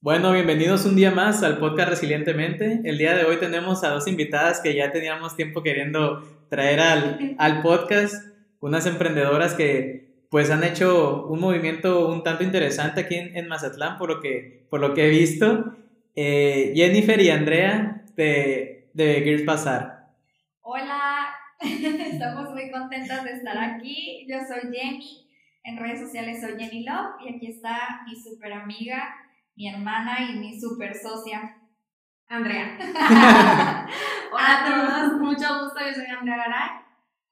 Bueno, bienvenidos un día más al podcast Resilientemente. El día de hoy tenemos a dos invitadas que ya teníamos tiempo queriendo traer al, al podcast, unas emprendedoras que pues han hecho un movimiento un tanto interesante aquí en, Mazatlán por lo que, por lo que he visto. Eh, Jennifer y Andrea de, de Girls Bazar. Hola, estamos muy contentas de estar aquí. Yo soy Jenny, en redes sociales soy Jenny Love y aquí está mi super amiga mi hermana y mi super socia, Andrea. Hola a todos, mucho gusto, yo soy Andrea Garay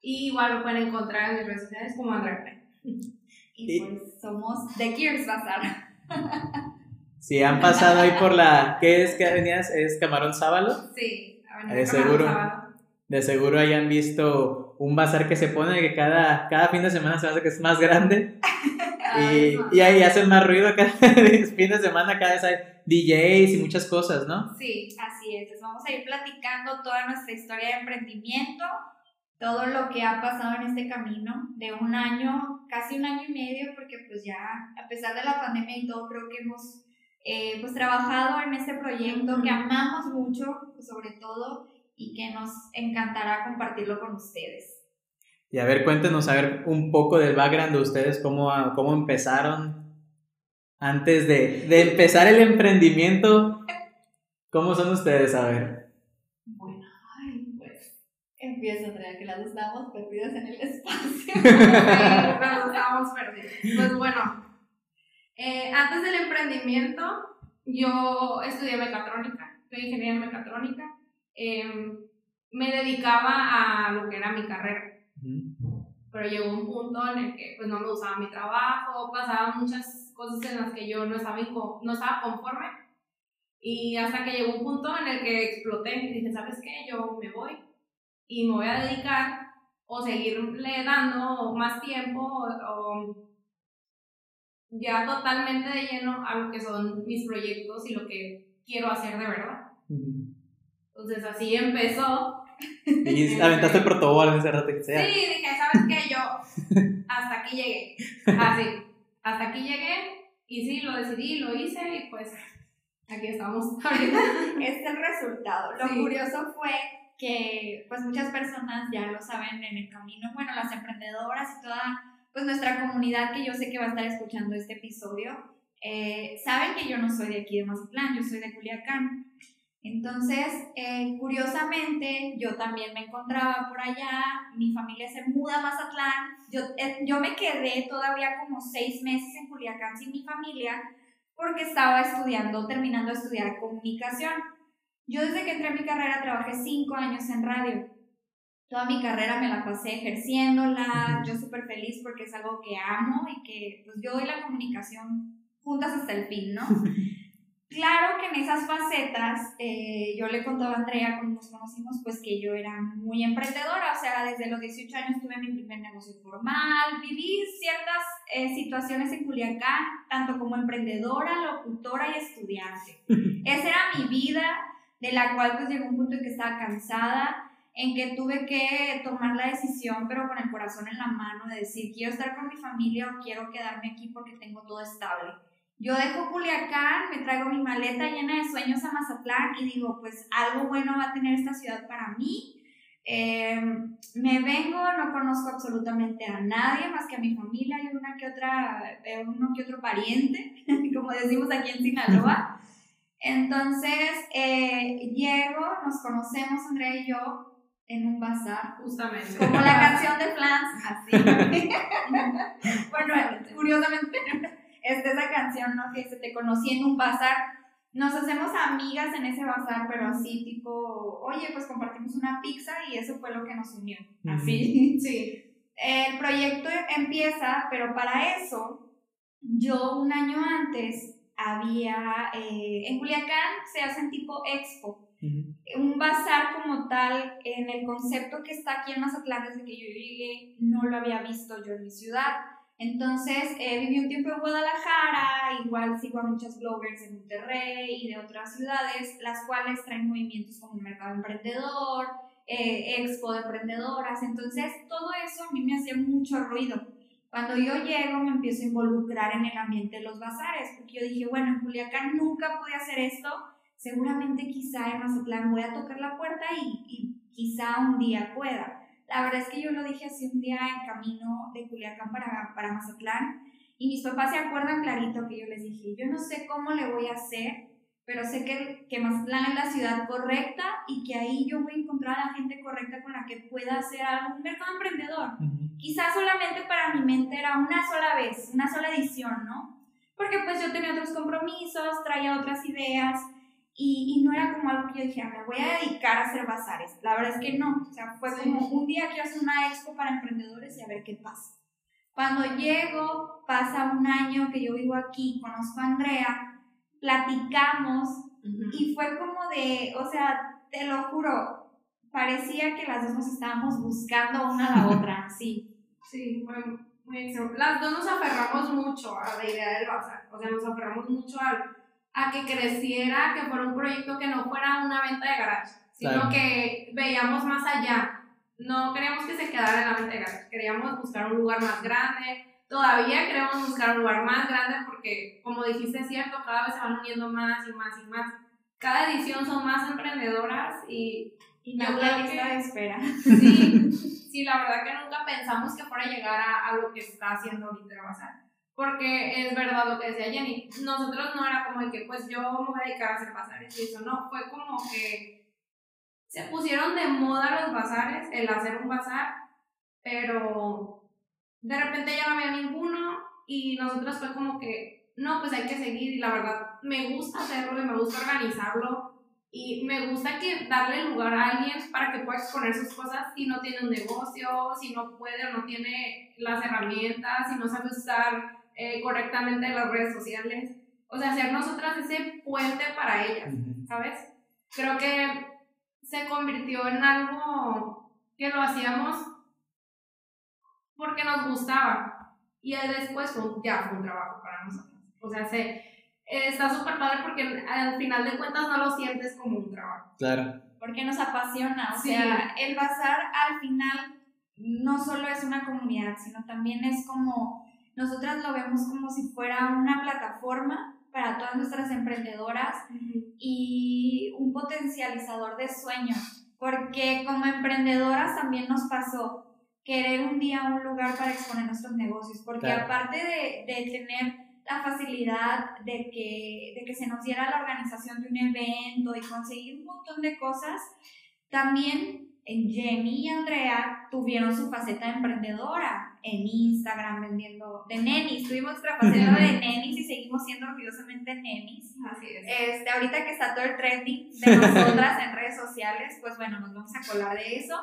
y igual me pueden encontrar en mis redes sociales como Andrea Garay. Y pues somos The Gears Bazar. Sí, han pasado ahí por la. ¿Qué es que venías? ¿Es Camarón Sábalo? Sí, de seguro. De seguro hayan visto un bazar que se pone que cada, cada fin de semana se hace que es más grande. y, ahí hacen más ruido cada fin de semana, cada vez hay DJs y muchas cosas, ¿no? Sí, así es. Entonces vamos a ir platicando toda nuestra historia de emprendimiento, todo lo que ha pasado en este camino de un año, casi un año y medio, porque pues ya a pesar de la pandemia y todo, creo que hemos eh, pues trabajado en este proyecto que amamos mucho, pues, sobre todo, y que nos encantará compartirlo con ustedes. Y a ver, cuéntenos a ver un poco del background de ustedes, cómo, cómo empezaron antes de, de empezar el emprendimiento. ¿Cómo son ustedes? A ver. Bueno, ay, pues empiezo, Andrea, que las dos estábamos perdidas en el espacio. las dos estábamos perdidas. Pues bueno, eh, antes del emprendimiento, yo estudié mecatrónica, soy ingeniera en mecatrónica. Em, me dedicaba a lo que era mi carrera pero llegó un punto en el que pues no me gustaba mi trabajo, pasaban muchas cosas en las que yo no estaba, no estaba conforme. Y hasta que llegó un punto en el que exploté y dije, ¿sabes qué? Yo me voy y me voy a dedicar o seguirle dando más tiempo o, ya totalmente de lleno a lo que son mis proyectos y lo que quiero hacer de verdad. Entonces así empezó y aventaste el protocolo en ese rato que sea. Sí, dije, ¿sabes qué? Yo hasta aquí llegué. Así, hasta aquí llegué y sí, lo decidí, lo hice y pues aquí estamos ahorita. Este es el resultado. Lo curioso fue que pues muchas personas ya lo saben en el camino, bueno, las emprendedoras y toda pues nuestra comunidad que yo sé que va a estar escuchando este episodio, eh, saben que yo no soy de aquí de Mazatlán, yo soy de Culiacán. Entonces, eh, curiosamente, yo también me encontraba por allá, mi familia se muda a Mazatlán, yo, eh, yo me quedé todavía como seis meses en Culiacán sin mi familia porque estaba estudiando, terminando de estudiar comunicación. Yo desde que entré en mi carrera trabajé cinco años en radio. Toda mi carrera me la pasé ejerciéndola, yo súper feliz porque es algo que amo y que pues yo y la comunicación juntas hasta el fin, ¿no? Claro que en esas facetas, eh, yo le contaba a Andrea cuando nos conocimos, pues que yo era muy emprendedora, o sea, desde los 18 años tuve mi primer negocio formal, viví ciertas eh, situaciones en Culiacán, tanto como emprendedora, locutora y estudiante. Esa era mi vida, de la cual pues llegó un punto en que estaba cansada, en que tuve que tomar la decisión, pero con el corazón en la mano, de decir, quiero estar con mi familia o quiero quedarme aquí porque tengo todo estable. Yo dejo Culiacán, me traigo mi maleta llena de sueños a Mazatlán y digo, pues algo bueno va a tener esta ciudad para mí. Em, me vengo, no conozco absolutamente a nadie más que a mi familia y una que otra, eh, uno que otro pariente, como decimos aquí en Sinaloa. Entonces, eh, llego, nos conocemos Andrea y yo en un bazar. Justamente. Como la canción de Flans, así. bueno, curiosamente esta esa canción, ¿no? Que se te conocí en un bazar. Nos hacemos amigas en ese bazar, pero así tipo, oye, pues compartimos una pizza y eso fue lo que nos unió. Así, sí. El proyecto empieza, pero para eso, yo un año antes había, eh, en Culiacán se hacen tipo expo, un bazar como tal, en el concepto que está aquí en Mazatlán desde que yo llegué, no lo había visto yo en mi ciudad. Entonces, eh, viví un tiempo en Guadalajara, igual sigo a muchas bloggers en Monterrey y de otras ciudades, las cuales traen movimientos como el mercado emprendedor, eh, expo de emprendedoras. Entonces, todo eso a mí me hacía mucho ruido. Cuando yo llego me empiezo a involucrar en el ambiente de los bazares, porque yo dije, bueno, en Culiacán nunca pude hacer esto, seguramente quizá en Mazatlán voy a tocar la puerta y, y quizá un día pueda. La verdad es que yo lo dije así un día en camino de Culiacán para, para Mazatlán y mis papás se acuerdan clarito que yo les dije, yo no sé cómo le voy a hacer, pero sé que, que Mazatlán es la ciudad correcta y que ahí yo voy a encontrar a la gente correcta con la que pueda hacer algo, un mercado emprendedor. Quizás solamente para mi mente era una sola vez, una sola edición, ¿no? Porque pues yo tenía otros compromisos, traía otras ideas y, y no era como algo que yo dije, me voy a dedicar a hacer bazares. La verdad es que no, o sea, fue como un día quiero hacer una expo para emprendedores y a ver qué pasa. Cuando llego, pasa un año que yo vivo aquí, conozco a Andrea, platicamos y fue como de, o sea, te lo juro, parecía que las dos nos estábamos buscando una a la otra, sí. Sí, fue muy Las dos nos aferramos mucho a la idea del bazar, o sea, nos aferramos mucho a que creciera, que fuera un proyecto que no fuera una venta de garage, sino que veíamos más allá. No queríamos que se quedara en la venta de garage, queríamos buscar un lugar más grande, todavía queremos buscar un lugar más grande porque, como dijiste, es cierto, cada vez se van uniendo más y más y más. Cada edición son más emprendedoras y, y yo creo que de espera. Sí, sí, la verdad que nunca pensamos que fuera a llegar a, a lo que está haciendo ahorita Bazar. Porque es verdad lo que decía Jenny, nosotros no era como de que pues yo me voy a dedicar a hacer bazares y eso, no, fue como que se pusieron de moda los bazares, el hacer un bazar, pero de repente ya no había ninguno y nosotros fue como que, no, pues hay que seguir y la verdad me gusta hacerlo y me gusta organizarlo y me gusta que darle lugar a alguien para que pueda exponer sus cosas si no tiene un negocio, si no puede o no tiene las herramientas, si no sabe usar eh, correctamente las redes sociales. O sea, hacer nosotras ese puente para ellas, ¿sabes? Creo que se convirtió en algo que lo hacíamos porque nos gustaba. Y después ya fue un trabajo para nosotros. O sea, se, está súper padre porque al final de cuentas no lo sientes como un trabajo. Claro. Porque nos apasiona. O sea, el bazar al final no solo es una comunidad, sino también es como, nosotras lo vemos como si fuera una plataforma para todas nuestras emprendedoras y un potencializador de sueños. Porque como emprendedoras también nos pasó querer un día un lugar para exponer nuestros negocios, porque aparte de, de, tener la facilidad de que, de que se nos diera la organización de un evento y conseguir un montón de cosas, también Jenny y Andrea tuvieron su faceta emprendedora en Instagram vendiendo de nenis. Tuvimos nuestra faceta de nenis y seguimos siendo orgullosamente nenis. Así es. Este, ahorita que está todo el trending de nosotras en redes sociales, pues bueno, nos vamos a colar de eso.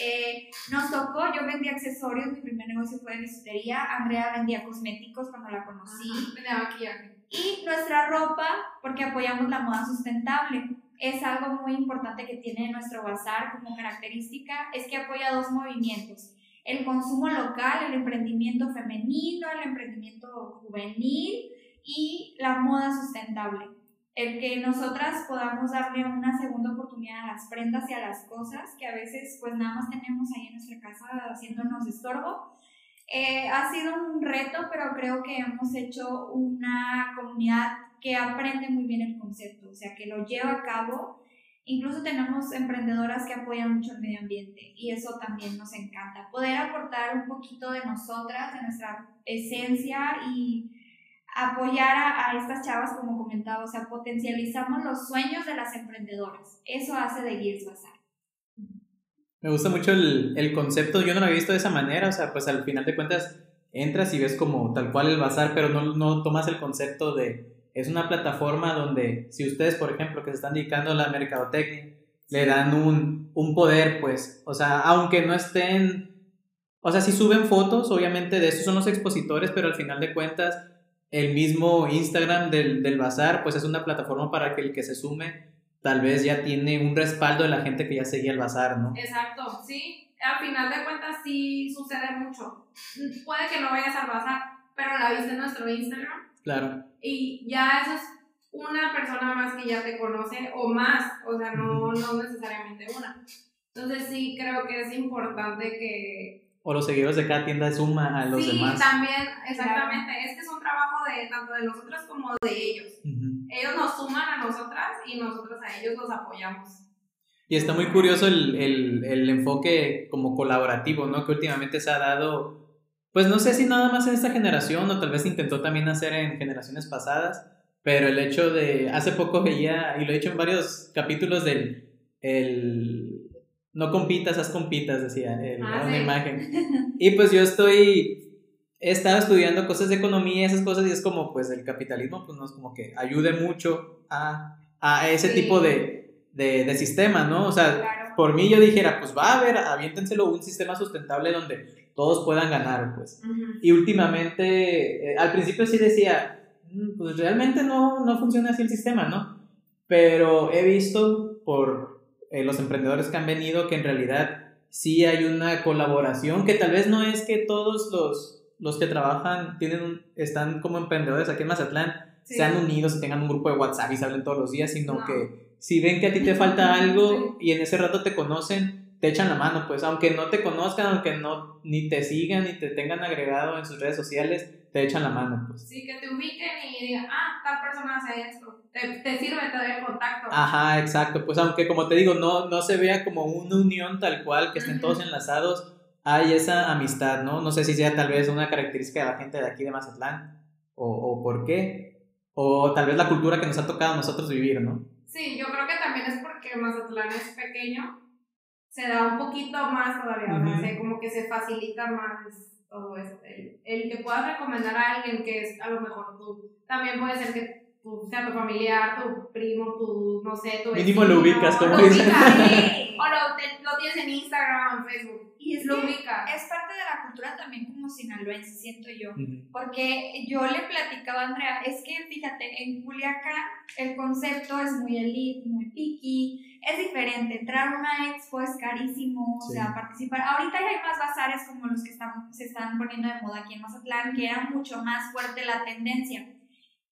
Eh, nos tocó, yo vendía accesorios, mi primer negocio fue de bisutería. Andrea vendía cosméticos cuando la conocí. vendía maquillaje. Y nuestra ropa, porque apoyamos la moda sustentable es algo muy importante que tiene nuestro bazar como característica, es que apoya dos movimientos, el consumo local, el emprendimiento femenino, el emprendimiento juvenil y la moda sustentable. El que nosotras podamos darle una segunda oportunidad a las prendas y a las cosas que a veces pues nada más tenemos ahí en nuestra casa haciéndonos estorbo. Eh, ha sido un reto, pero creo que hemos hecho una comunidad que aprende muy bien el concepto, o sea, que lo lleva a cabo. Incluso tenemos emprendedoras que apoyan mucho el medio ambiente y eso también nos encanta. Poder aportar un poquito de nosotras, de nuestra esencia y apoyar a, estas chavas, como comentaba, o sea, potencializamos los sueños de las emprendedoras. Eso hace de Gears Bazar. Me gusta mucho el, el, concepto, yo no lo había visto de esa manera, o sea, pues al final de cuentas entras y ves como tal cual el bazar, pero no, no tomas el concepto de es una plataforma donde si ustedes, por ejemplo, que se están dedicando a la mercadotecnia, le dan un, un poder, pues, o sea, aunque no estén, o sea, si suben fotos, obviamente de eso son los expositores, pero al final de cuentas, el mismo Instagram del, del bazar, pues es una plataforma para que el que se sume tal vez ya tiene un respaldo de la gente que ya seguía el bazar, ¿no? Exacto, sí. Al final de cuentas sí sucede mucho. Puede que no vayas al bazar, pero la viste en nuestro Instagram Claro. Y ya eso es una persona más que ya te conoce o más, o sea, no, no necesariamente una. Entonces sí creo que es importante que, o los seguidores de cada tienda suma a los sí, demás. también, exactamente. Es que es un trabajo de tanto de nosotros como de ellos. Ellos nos suman a nosotras y nosotros a ellos los apoyamos. Y está muy curioso el, el, el enfoque como colaborativo, ¿no? Que últimamente se ha dado, pues no sé si nada más en esta generación o tal vez intentó también hacer en generaciones pasadas, pero el hecho de, hace poco veía, y lo he hecho en varios capítulos del, el, no compitas, haz compitas, decía, Ah, una sí. imagen. Y pues yo estoy, he estado estudiando cosas de economía esas cosas y es como, pues el capitalismo, pues no es como que ayude mucho a, a ese Sí. tipo de, de, de sistema, ¿no? O sea, Claro. por mí yo dijera, pues va a haber, aviéntenselo un sistema sustentable donde todos puedan ganar, pues. Y últimamente, eh, al principio sí decía, "Mm, pues realmente no, no funciona así el sistema, ¿no? Pero he visto por eh, los emprendedores que han venido que en realidad sí hay una colaboración, que tal vez no es que todos los, los que trabajan tienen están como emprendedores aquí en Mazatlán, Sí. sean unidos y tengan un grupo de WhatsApp y se hablen todos los días, sino No. que si ven que a ti te falta algo y en ese rato te conocen, te echan la mano, pues aunque no te conozcan, aunque no ni te sigan ni te tengan agregado en sus redes sociales, te echan la mano, pues. Sí, que te ubiquen y digan, ah, tal persona hace esto. Te, te sirve, te doy el contacto. Ajá, exacto, pues aunque como te digo, no, no se vea como una unión tal cual, que estén Ujú. todos enlazados, hay esa amistad, ¿no? No sé si sea tal vez una característica de la gente de aquí de Mazatlán, o, o por qué, o tal vez la cultura que nos ha tocado a nosotros vivir, ¿no? Sí, yo creo que también es porque Mazatlán es pequeño, se da un poquito más todavía, o sea, Ujú. se- como que se facilita más todo eso. El, el que puedas recomendar a alguien que es a lo mejor tú, también puede ser que tú, sea tu familiar, tu primo, tu, no sé, tu Mínimo lo ubicas, como Sí. o lo, te- lo tienes en Instagram o en Facebook, Y es lo que ubicas. es parte de la cultura también como sinaloense, siento yo. Ujú. Porque yo le platicaba a Andrea, es que fíjate, en Culiacán el concepto es muy elite, muy picky, es diferente. Entrar a una expo es carísimo, o Sí. sea, participar. Ahorita ya hay más bazares como los que están, se están poniendo de moda aquí en Mazatlán, que era mucho más fuerte la tendencia.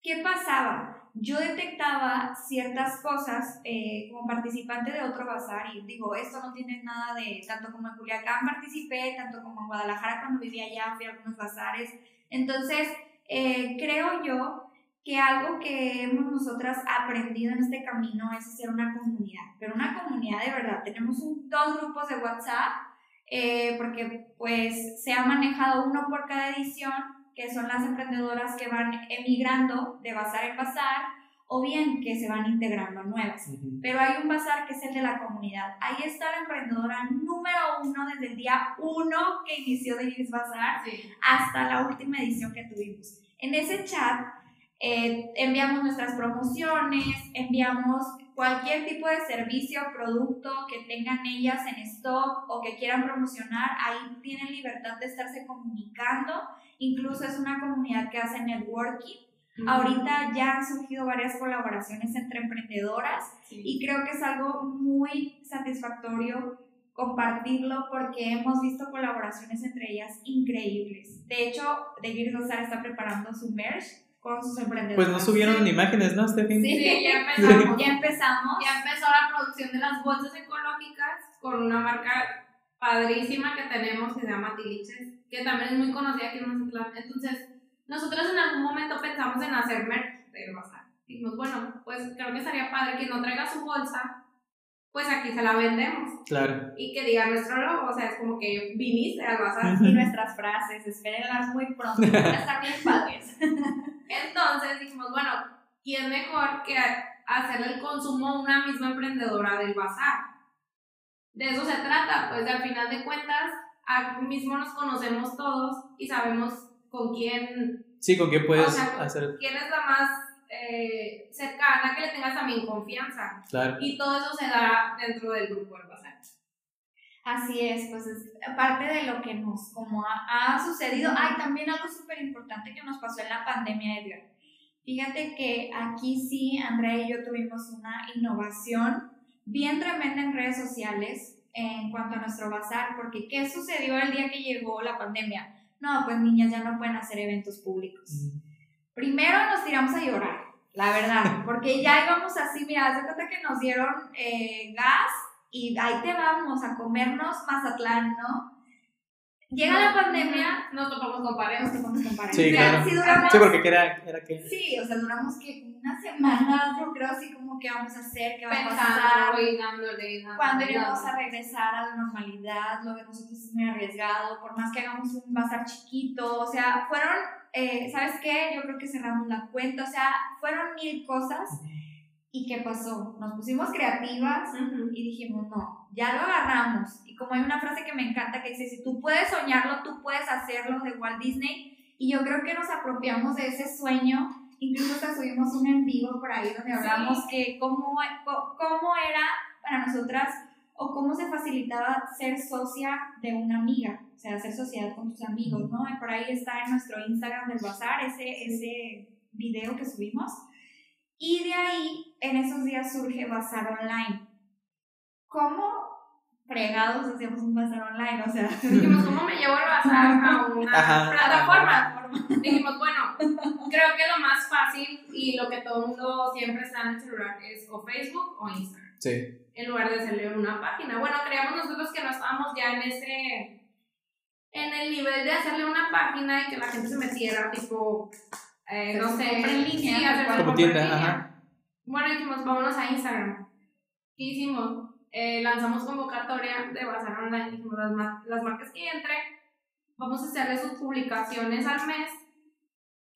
¿Qué pasaba? Yo detectaba ciertas cosas eh, como participante de otro bazar y digo, esto no tiene nada de, tanto como en Culiacán participé, tanto como en Guadalajara cuando vivía allá, fui a algunos bazares. Entonces, eh, creo yo que algo que hemos nosotras aprendido en este camino es hacer una comunidad, pero una comunidad de verdad. Tenemos dos grupos de WhatsApp, eh, porque pues se ha manejado uno por cada edición, que son las emprendedoras que van emigrando de bazar en bazar, o bien que se van integrando nuevas. Pero hay un bazar que es el de la comunidad. Ahí está la emprendedora número uno desde el día uno que inició de Iris Bazar Sí. hasta la última edición que tuvimos. En ese chat eh, enviamos nuestras promociones, enviamos cualquier tipo de servicio o producto que tengan ellas en stock o que quieran promocionar. Ahí tienen libertad de estarse comunicando. Incluso es una comunidad que hace networking. Ahorita ya han surgido varias colaboraciones entre emprendedoras Sí. y creo que es algo muy satisfactorio compartirlo porque hemos visto colaboraciones entre ellas increíbles. De hecho, De Gir Rosar está preparando su merch con sus emprendedores. Pues no subieron imágenes, ¿no, Steffi? Sí. Sí, ya empezamos. Ya empezamos. Ya empezó la producción de las bolsas ecológicas con una marca padrísima que tenemos que se llama Tiliches, que también es muy conocida aquí en Mazatlán. Entonces, nosotros en algún momento pensamos en hacer merch del bazar. Dijimos, bueno, pues creo que estaría padre que no traiga su bolsa, pues aquí se la vendemos. Claro. Y que diga nuestro logo, o sea, es como que viniste al bazar. Y nuestras frases, espérenlas muy pronto, van a estar bien padres. Entonces dijimos, bueno, ¿quién mejor que hacerle el consumo a una misma emprendedora del bazar? De eso se trata, pues al final de cuentas, aquí mismo nos conocemos todos y sabemos con quién, Sí, ¿con qué puedes O sea, hacer? quién es la más eh, cercana, que le tengas también confianza. Claro. Y todo eso se da dentro del grupo del bazar. Así es, pues es parte de lo que nos como ha, ha sucedido. Hay también algo súper importante que nos pasó en la pandemia, Edgar. Fíjate que aquí sí, Andrea y yo tuvimos una innovación bien tremenda en redes sociales en cuanto a nuestro bazar, porque ¿qué sucedió el día que llegó la pandemia? No, pues niñas ya no pueden hacer eventos públicos. Primero nos tiramos a llorar, la verdad, porque ya íbamos así, mira, haz de cuenta que nos dieron eh, gas y ahí te vamos a comernos Mazatlán, ¿no? Llega la pandemia, nos topamos con pareja. nos topamos con pareja. Sí, O sea, claro. sí duramos Sí, porque era, era que... Sí, o sea, duramos que una semana, yo creo así como qué vamos a hacer, qué va a pasar, Pensando dándole. cuándo iremos a regresar a la normalidad, lo de nosotros es muy arriesgado, por más que hagamos un bazar chiquito, o sea, fueron, eh, ¿sabes qué? Yo creo que cerramos la cuenta, o sea, fueron mil cosas. ¿Y qué pasó? Nos pusimos creativas Ujú. y dijimos, no, ya lo agarramos. Y como hay una frase que me encanta que dice, si tú puedes soñarlo, tú puedes hacerlo de Walt Disney. Y yo creo que nos apropiamos de ese sueño. Incluso hasta subimos un en vivo por ahí donde hablamos que cómo, cómo era para nosotras o cómo se facilitaba ser socia de una amiga, o sea, hacer sociedad con tus amigos, ¿no? Y por ahí está en nuestro Instagram del Bazar ese, ese video que subimos. Y de ahí, en esos días surge Bazar Online. ¿Cómo fregados hacíamos un Bazar Online? O sea, Dijimos, ¿cómo me llevo el bazar a una Ajá. plataforma? Dijimos, bueno, creo que lo más fácil y lo que todo el mundo siempre está en el celular es o Facebook o Instagram, Sí. en lugar de hacerle una página. Bueno, creíamos nosotros que no estábamos ya en ese, en el nivel de hacerle una página y que la gente se metiera, tipo, eh, no sé, en línea, sí, Como tienda, ajá. Bueno, dijimos, vámonos a Instagram. ¿Qué hicimos? Eh, lanzamos convocatoria de Bazar Online. Dijimos, las, mar- las marcas que entre, vamos a hacerle sus publicaciones al mes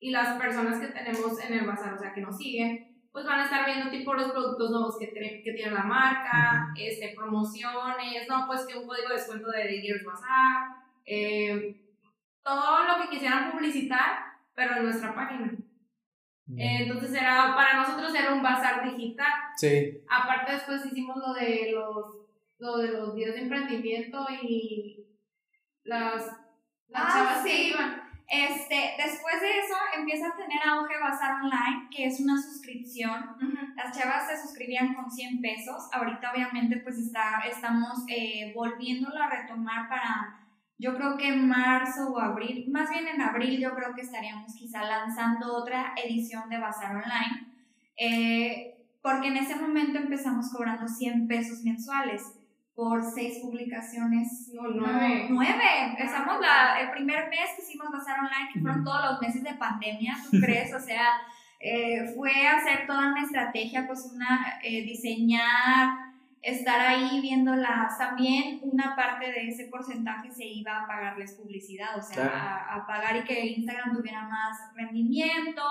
y las personas que tenemos en el bazar, o sea, que nos siguen, pues van a estar viendo tipo los productos nuevos que, que tiene la marca, este, promociones, no, pues que un código de descuento de Gears Bazar, eh, todo lo que quisieran publicitar, pero en nuestra página. Eh, entonces era, para nosotros era un bazar digital. Sí. Aparte después hicimos lo de los, lo de los días de emprendimiento y las, las Ah, chavas sí. que iban. este, después de eso empieza a tener auge Bazar Online, que es una suscripción. Las chavas se suscribían con 100 pesos. Ahorita obviamente pues está, estamos eh, volviéndolo a retomar para, yo creo que en marzo o abril, más bien en abril yo creo que estaríamos quizá lanzando otra edición de Bazar Online. Eh, porque en ese momento empezamos cobrando 100 pesos mensuales por seis publicaciones. No, nueve. Nueve. Empezamos la, el primer mes que hicimos Bazar Online, que fueron todos los meses de pandemia, ¿tú crees? O sea, eh, fue hacer toda una estrategia, pues una, eh, diseñar, estar ahí viéndolas. También una parte de ese porcentaje se iba a pagarles publicidad, o sea, Claro. a, a pagar y que Instagram tuviera más rendimiento,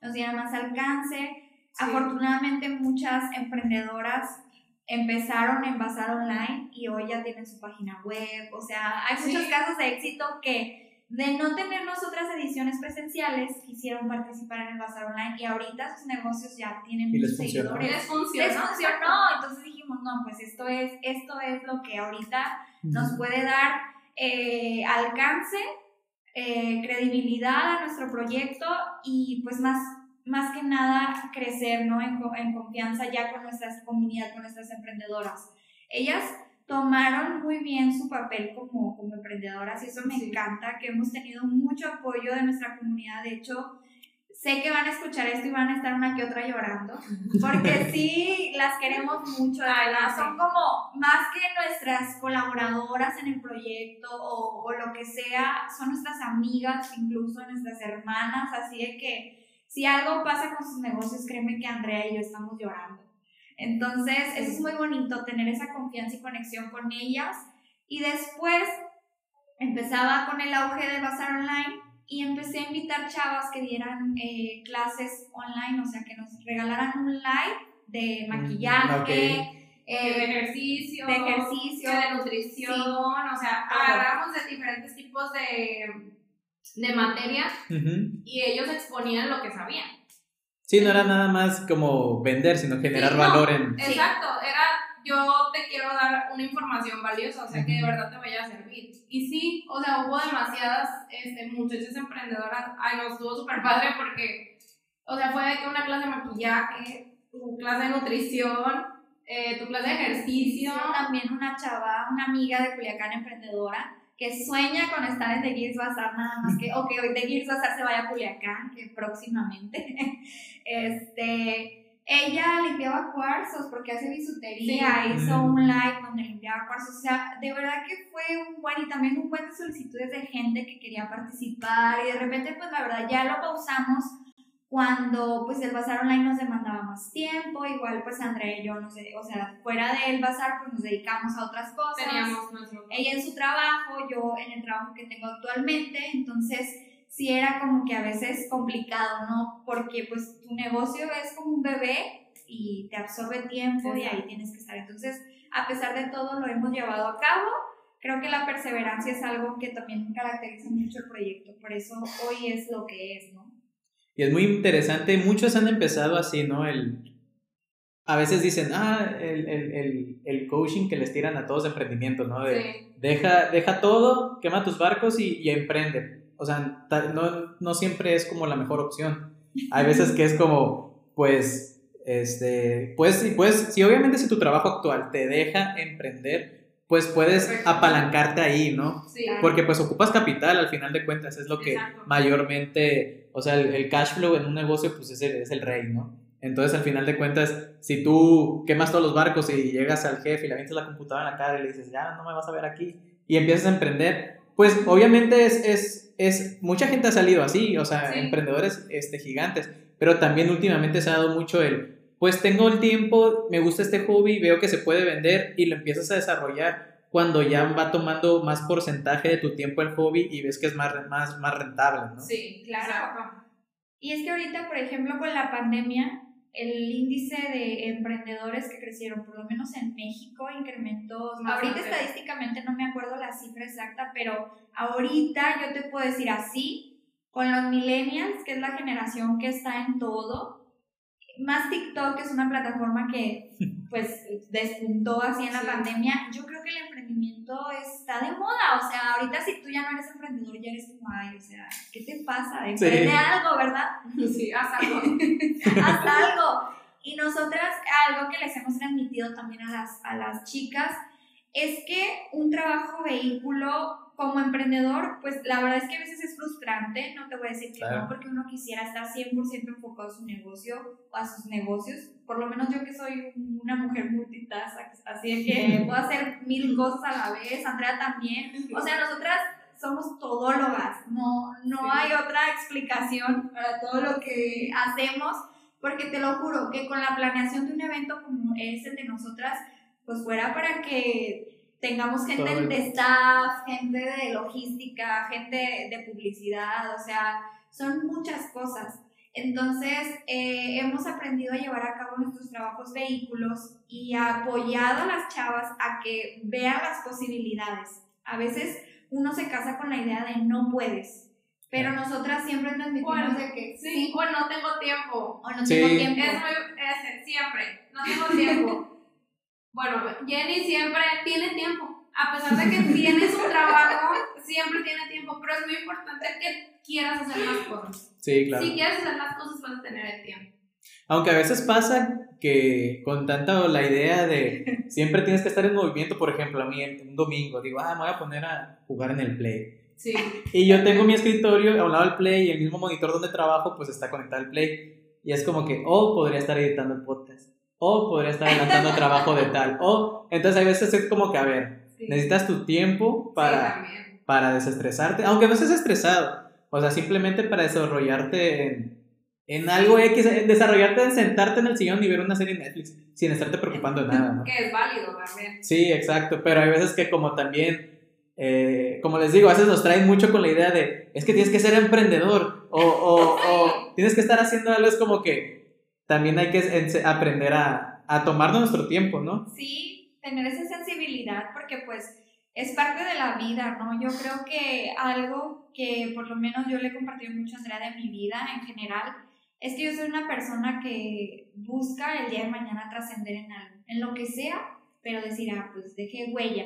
nos diera más alcance. Afortunadamente muchas emprendedoras empezaron en Bazar Online y hoy ya tienen su página web. O sea, hay Sí. muchos casos de éxito que de no tener nosotras ediciones presenciales quisieron participar en el Bazar Online y ahorita sus negocios ya tienen Y les muchos funcionó. seguidores. Les funcionó. Les funcionó, entonces dijimos, no, pues esto es, esto es lo que ahorita nos puede dar eh, alcance, eh, credibilidad a nuestro proyecto y pues más, más que nada crecer ¿no? en, en confianza ya con nuestra comunidad, con nuestras emprendedoras. Ellas tomaron muy bien su papel como, como emprendedoras y eso me Sí. encanta, que hemos tenido mucho apoyo de nuestra comunidad. De hecho, sé que van a escuchar esto y van a estar una que otra llorando, porque sí, las queremos mucho, de verdad. Son como más que nuestras colaboradoras en el proyecto o, o lo que sea, son nuestras amigas, incluso nuestras hermanas, así de que si algo pasa con sus negocios, créeme que Andrea y yo estamos llorando. Entonces, eso es muy bonito, tener esa confianza y conexión con ellas. Y después empezaba con el auge de Bazar Online y empecé a invitar chavas que dieran eh, clases online, o sea, que nos regalaran un live de maquillaje, ok. de eh, ejercicio, de ejercicio, de nutrición, o sea, agarramos de diferentes tipos de, de materia Ujú. y ellos exponían lo que sabían. Sí, no era nada más como vender, sino generar Sí, no, valor en... Exacto, era yo te quiero dar una información valiosa, o sea, que de verdad te vaya a servir. Y sí, o sea, hubo demasiadas este, muchachas emprendedoras, ay, nos estuvo súper padre porque, o sea, fue de que una clase de maquillaje, tu clase de nutrición, eh, tu clase de ejercicio. también una chava, una amiga de Culiacán emprendedora, que sueña con estar en The Gears Bazaar, nada más que, o que hoy The Gears Bazaar se vaya a Culiacán, que próximamente, este, ella limpiaba cuarzos porque hace bisutería, hizo un live donde limpiaba cuarzos, o sea, de verdad que fue un buen y también un buen de solicitudes de gente que quería participar y de repente pues la verdad ya lo pausamos cuando pues el bazar online nos demandaba más tiempo, igual pues Andrea y yo, no sé, o sea, fuera del bazar pues nos dedicamos a otras cosas. Teníamos nuestro... Ella en su trabajo, yo en el trabajo que tengo actualmente, entonces sí era como que a veces complicado, ¿no? Porque pues tu negocio es como un bebé y te absorbe tiempo y ahí tienes que estar. Entonces, a pesar de todo, lo hemos llevado a cabo. Creo que la perseverancia es algo que también caracteriza mucho el proyecto, por eso hoy es lo que es, ¿no? Y es muy interesante, muchos han empezado así, ¿no? El, a veces dicen, ah, el, el, el, coaching que les tiran a todos de emprendimiento, ¿no? De, deja, deja todo, quema tus barcos y, y emprende. O sea, no, no siempre es como la mejor opción. Hay veces que es como, pues, este, pues, pues, si obviamente si tu trabajo actual te deja emprender, pues puedes apalancarte ahí, ¿no? Sí. Porque pues ocupas capital al final de cuentas, es lo que mayormente, o sea, el, cash flow en un negocio pues es el, es el rey, ¿no? Entonces al final de cuentas, si tú quemas todos los barcos y llegas al jefe y le avientas la computadora en la cara y le dices, ya no me vas a ver aquí, y empiezas a emprender, pues obviamente es, es, es mucha gente ha salido así, o sea, emprendedores este, gigantes, pero también últimamente se ha dado mucho el, pues tengo el tiempo, me gusta este hobby, veo que se puede vender y lo empiezas a desarrollar cuando ya va tomando más porcentaje de tu tiempo el hobby y ves que es más, más, más rentable, ¿no? Sí, claro. Y es que ahorita, por ejemplo, con la pandemia, el índice de emprendedores que crecieron, por lo menos en México, incrementó. ahorita estadísticamente no me acuerdo la cifra exacta, pero ahorita yo te puedo decir así, con los millennials, que es la generación que está en todo, más TikTok es una plataforma que pues despuntó así en la pandemia, yo creo que el emprendimiento está de moda, o sea, ahorita si tú ya no eres emprendedor, ya eres como, ay, o sea, ¿qué te pasa? Emprende algo, ¿verdad? Sí, haz algo. haz algo. Y nosotras, algo que les hemos transmitido también a las, a las chicas, es que un trabajo vehículo como emprendedor, pues la verdad es que a veces es frustrante, no te voy a decir que no, porque uno quisiera estar 100% enfocado a su negocio o a sus negocios, por lo menos yo que soy una mujer multitask, así que puedo hacer mil cosas a la vez, Andrea también, o sea, nosotras somos todólogas, no, no hay otra explicación para todo lo que hacemos, porque te lo juro que con la planeación de un evento como es el de nosotras, pues fuera para que tengamos gente de staff, gente de logística, gente de publicidad, o sea, son muchas cosas. Entonces, eh, hemos aprendido a llevar a cabo nuestros trabajos vehículos y apoyado a las chavas a que vean las posibilidades. A veces uno se casa con la idea de no puedes, pero nosotras siempre transmitimos de que sí, o no tengo tiempo. O no tengo tiempo. Es muy, siempre, no tengo tiempo. Bueno, Jenny siempre tiene tiempo. A pesar de que tienes un trabajo, siempre tiene tiempo, pero es muy importante que quieras hacer más cosas. Sí, claro. Si quieres hacer más cosas, vas a tener el tiempo. Aunque a veces pasa que con tanta la idea de siempre tienes que estar en movimiento, por ejemplo, a mí un domingo digo, ah, me voy a poner a jugar en el Play. Sí. Y yo tengo mi escritorio a un lado del Play y el mismo monitor donde trabajo pues está conectado al Play. Y es como que, oh, podría estar editando el podcast o podría estar adelantando trabajo de tal, o entonces hay veces es como que, a ver, necesitas tu tiempo para, para desestresarte, aunque no estés estresado, o sea, simplemente para desarrollarte en, en algo X, desarrollarte en sentarte en el sillón y ver una serie en Netflix sin estarte preocupando de nada, ¿no? Que es válido también. Sí, exacto, pero hay veces que como también... Eh, como les digo, a veces nos traen mucho con la idea de, es que tienes que ser emprendedor o, o, o tienes que estar haciendo algo, es como que, también hay que aprender a, a tomar nuestro tiempo, ¿no? Sí, tener esa sensibilidad porque pues es parte de la vida, ¿no? Yo creo que algo que por lo menos yo le he compartido mucho a Andrea de mi vida en general es que yo soy una persona que busca el día de mañana trascender en algo, en lo que sea, pero decir, ah, pues dejé huella.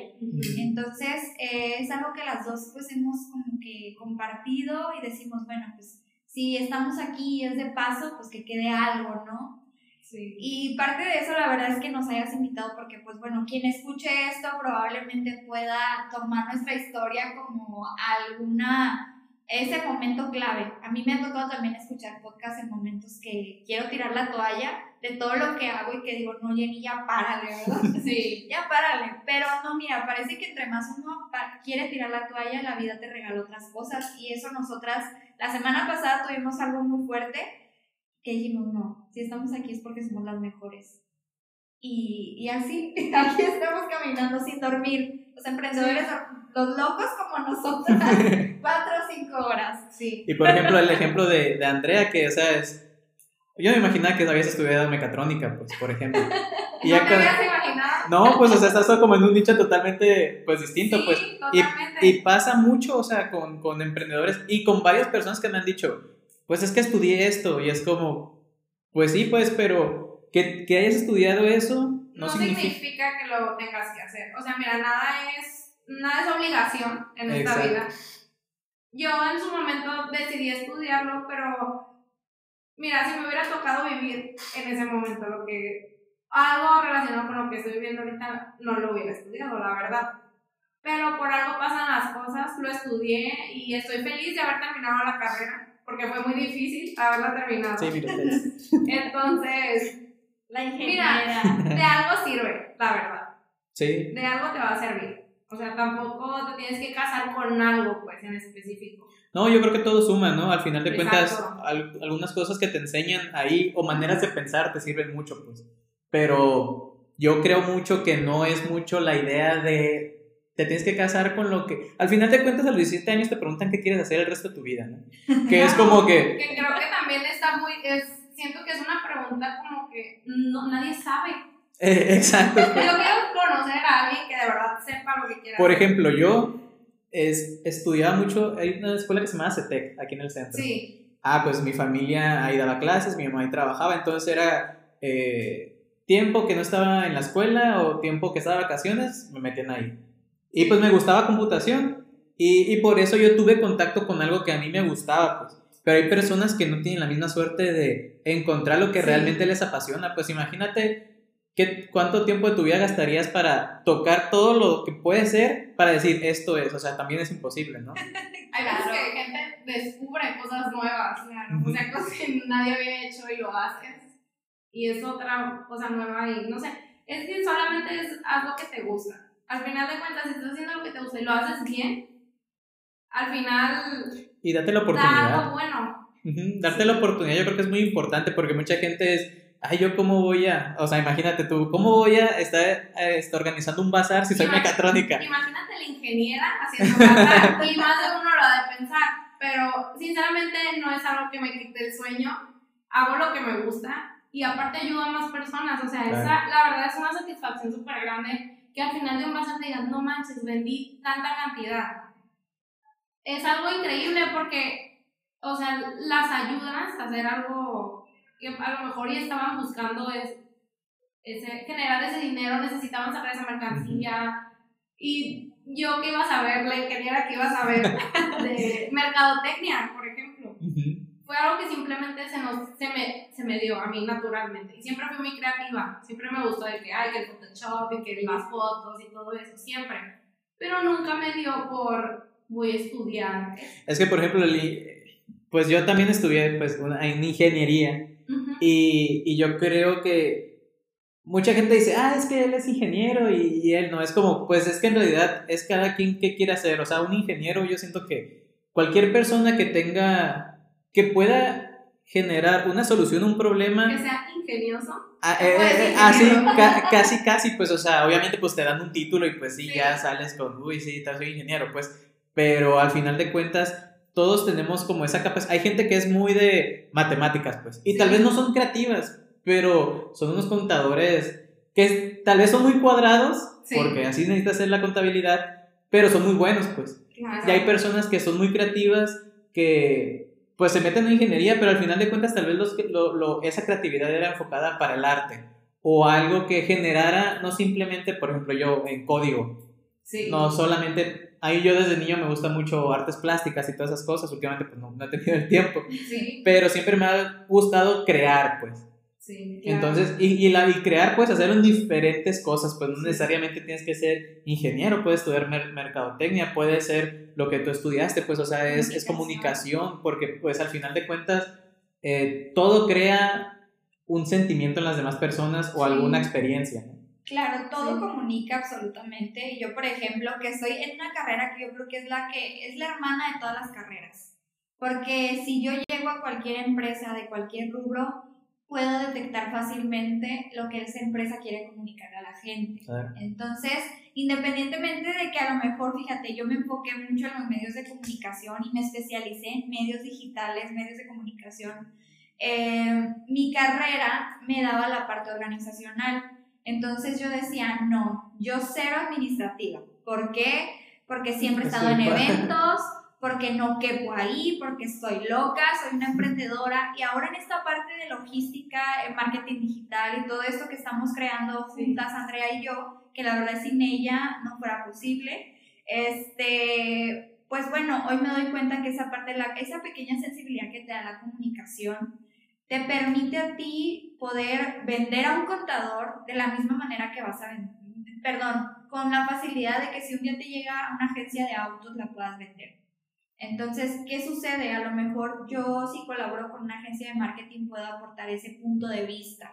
Entonces, eh, es algo que las dos pues hemos como que compartido y decimos, bueno, pues si estamos aquí y es de paso, pues que quede algo, ¿no? Sí. Y parte de eso, la verdad es que nos hayas invitado porque, pues bueno, quien escuche esto probablemente pueda tomar nuestra historia como alguna, ese momento clave. A mí me ha tocado también escuchar podcast podcast en momentos que quiero tirar la toalla de todo lo que hago y que digo, no, Jenny, ya párale, ¿verdad? Sí. ya párale. Pero no, mira, parece que entre más uno quiere tirar la toalla, la vida te regala otras cosas. Y eso nosotras, la semana pasada tuvimos algo muy fuerte que dijimos, no, si estamos aquí es porque somos las mejores. Y, y así, aquí estamos caminando sin dormir. Los emprendedores, los locos como nosotros, cuatro o cinco horas. Sí. Y por ejemplo, el ejemplo de, de Andrea, que, o sea, es. Yo me imaginaba que habías estudiado mecatrónica, pues, por ejemplo. Y ¿No te habías imaginado? No, pues, o sea, estás como en un nicho totalmente, pues, distinto, Sí, pues. totalmente. Y, y pasa mucho, o sea, con, con emprendedores y con varias personas que me han dicho, pues es que estudié esto, y es como, pues sí, pues, pero que, que hayas estudiado eso no, no significa... significa que lo tengas que hacer. O sea, mira, nada es, nada es obligación en esta vida. Yo en su momento decidí estudiarlo, pero mira, si me hubiera tocado vivir en ese momento lo que algo relacionado con lo que estoy viviendo ahorita, no lo hubiera estudiado, la verdad. Pero por algo pasan las cosas, lo estudié y estoy feliz de haber terminado la carrera, porque fue muy difícil haberla terminado. Sí, mira, es- Entonces, La ingeniera. de algo sirve, la verdad. sí, De algo te va a servir. O sea, tampoco te tienes que casar con algo, pues, en específico. No, yo creo que todo suma, ¿no? Al final de cuentas, al- algunas cosas que te enseñan ahí o maneras de pensar te sirven mucho, pues. Pero yo creo mucho que no es mucho la idea de te tienes que casar con lo que... Al final de cuentas, a los 17 años te preguntan qué quieres hacer el resto de tu vida, ¿no? Que es como que... Que creo que también está muy. Es, siento que es una pregunta como que no, nadie sabe. eh, exacto. Yo quiero conocer a alguien que de verdad sepa lo que quiera. Por ejemplo, yo es, estudiaba mucho, hay una escuela que se llama CETEC aquí en el centro. Sí, Ah, pues mi familia ahí daba clases, mi mamá ahí trabajaba, entonces era eh, tiempo que no estaba en la escuela o tiempo que estaba de vacaciones, me metían ahí. Y pues me gustaba computación y, y por eso yo tuve contacto con algo que a mí me gustaba, pues. Pero hay personas que no tienen la misma suerte de encontrar lo que Sí. realmente les apasiona. Pues imagínate qué, cuánto tiempo de tu vida gastarías para tocar todo lo que puede ser para decir esto es. O sea, también es imposible, ¿no? hay veces Claro. que gente descubre cosas nuevas, claro. O sea, cosas que nadie había hecho y lo haces. Y es otra cosa nueva y no sé. Es que solamente es haz lo que te gusta. Al final de cuentas, si estás haciendo lo que te gusta y lo haces bien, al final Y date la da oportunidad. algo bueno. Darte la oportunidad yo creo que es muy importante porque mucha gente es, ay, yo cómo voy a, o sea, imagínate tú, ¿cómo voy a estar estar organizando un bazar si soy Imag- mecatrónica? Imagínate la ingeniera haciendo casa y más de uno lo ha de pensar. Pero sinceramente no es algo que me quite el sueño. Hago lo que me gusta y aparte ayudo a más personas. O sea, Claro. esa, la verdad es una satisfacción súper grande que al final de un bazar te digan, no manches, vendí tanta cantidad. Es algo increíble porque, o sea, las ayudas a hacer algo que a lo mejor ya estaban buscando es ese, generar ese dinero, necesitaban sacar esa mercancía. Y yo que iba a saber, la ingeniera que iba a saber de mercadotecnia, por ejemplo. Ujú. Fue algo que simplemente se, nos, se, me, se me dio a mí naturalmente. Y siempre fui muy creativa. Siempre me gustó de que, ay, que el Photoshop y que las fotos y todo eso, siempre. Pero nunca me dio por, voy a estudiar. Es que, por ejemplo, pues yo también estudié pues, en ingeniería Ujú. y, y yo creo que mucha gente dice, ah, es que él es ingeniero y, y él no, es como, pues es que en realidad es cada quien que quiere hacer, o sea, un ingeniero yo siento que cualquier persona que tenga, que pueda generar una solución a un problema... Que sea ingenioso. Ah, eh, eh, así, ingeniero. ca- casi, casi, pues, o sea, obviamente, pues te dan un título y pues sí, Sí. ya sales con, uy, sí, te soy ingeniero, pues, pero al final de cuentas, todos tenemos como esa capacidad. Hay gente que es muy de matemáticas, pues, y tal Sí. vez no son creativas, pero son unos contadores que tal vez son muy cuadrados, Sí. porque así necesita hacer la contabilidad, pero son muy buenos, pues. Y hay personas que son muy creativas que pues se meten en ingeniería, pero al final de cuentas tal vez los, lo, lo- esa creatividad era enfocada para el arte o algo que generara no simplemente, por ejemplo, yo en código, Sí. no solamente, ahí yo desde niño me gusta mucho artes plásticas y todas esas cosas, últimamente pues no, no he tenido el tiempo, Sí. pero siempre me ha gustado crear, pues. Sí. claro. Entonces, y, y, la, y crear, puedes hacerlo en diferentes cosas, pues no necesariamente tienes que ser ingeniero, puedes estudiar mer- mercadotecnia, puede ser lo que tú estudiaste, pues, o sea, es, es Comunicación. comunicación, porque pues al final de cuentas eh, todo crea un sentimiento en las demás personas o alguna experiencia. ¿no? Claro, todo comunica absolutamente. Yo, por ejemplo, que estoy en una carrera que yo creo que es la que es la hermana de todas las carreras. Porque si yo llego a cualquier empresa de cualquier rubro, puedo detectar fácilmente lo que esa empresa quiere comunicar a la gente. Entonces, independientemente de que a lo mejor, fíjate, yo me enfoqué mucho en los medios de comunicación y me especialicé en medios digitales, medios de comunicación, eh, mi carrera me daba la parte organizacional. Entonces yo decía, no, yo cero administrativa. ¿Por qué? Porque siempre he estado en eventos, porque no quepo ahí, porque soy loca, soy una emprendedora. Y ahora en esta parte de logística, marketing digital y todo esto que estamos creando juntas, Andrea y yo, que la verdad sin ella no fuera posible, este, pues bueno, hoy me doy cuenta que esa parte, la, esa pequeña sensibilidad que te da la comunicación, te permite a ti poder vender a un contador de la misma manera que vas a vender, perdón, con la facilidad de que si un día te llega una agencia de autos la puedas vender. Entonces, ¿qué sucede? A lo mejor yo si colaboro con una agencia de marketing puedo aportar ese punto de vista.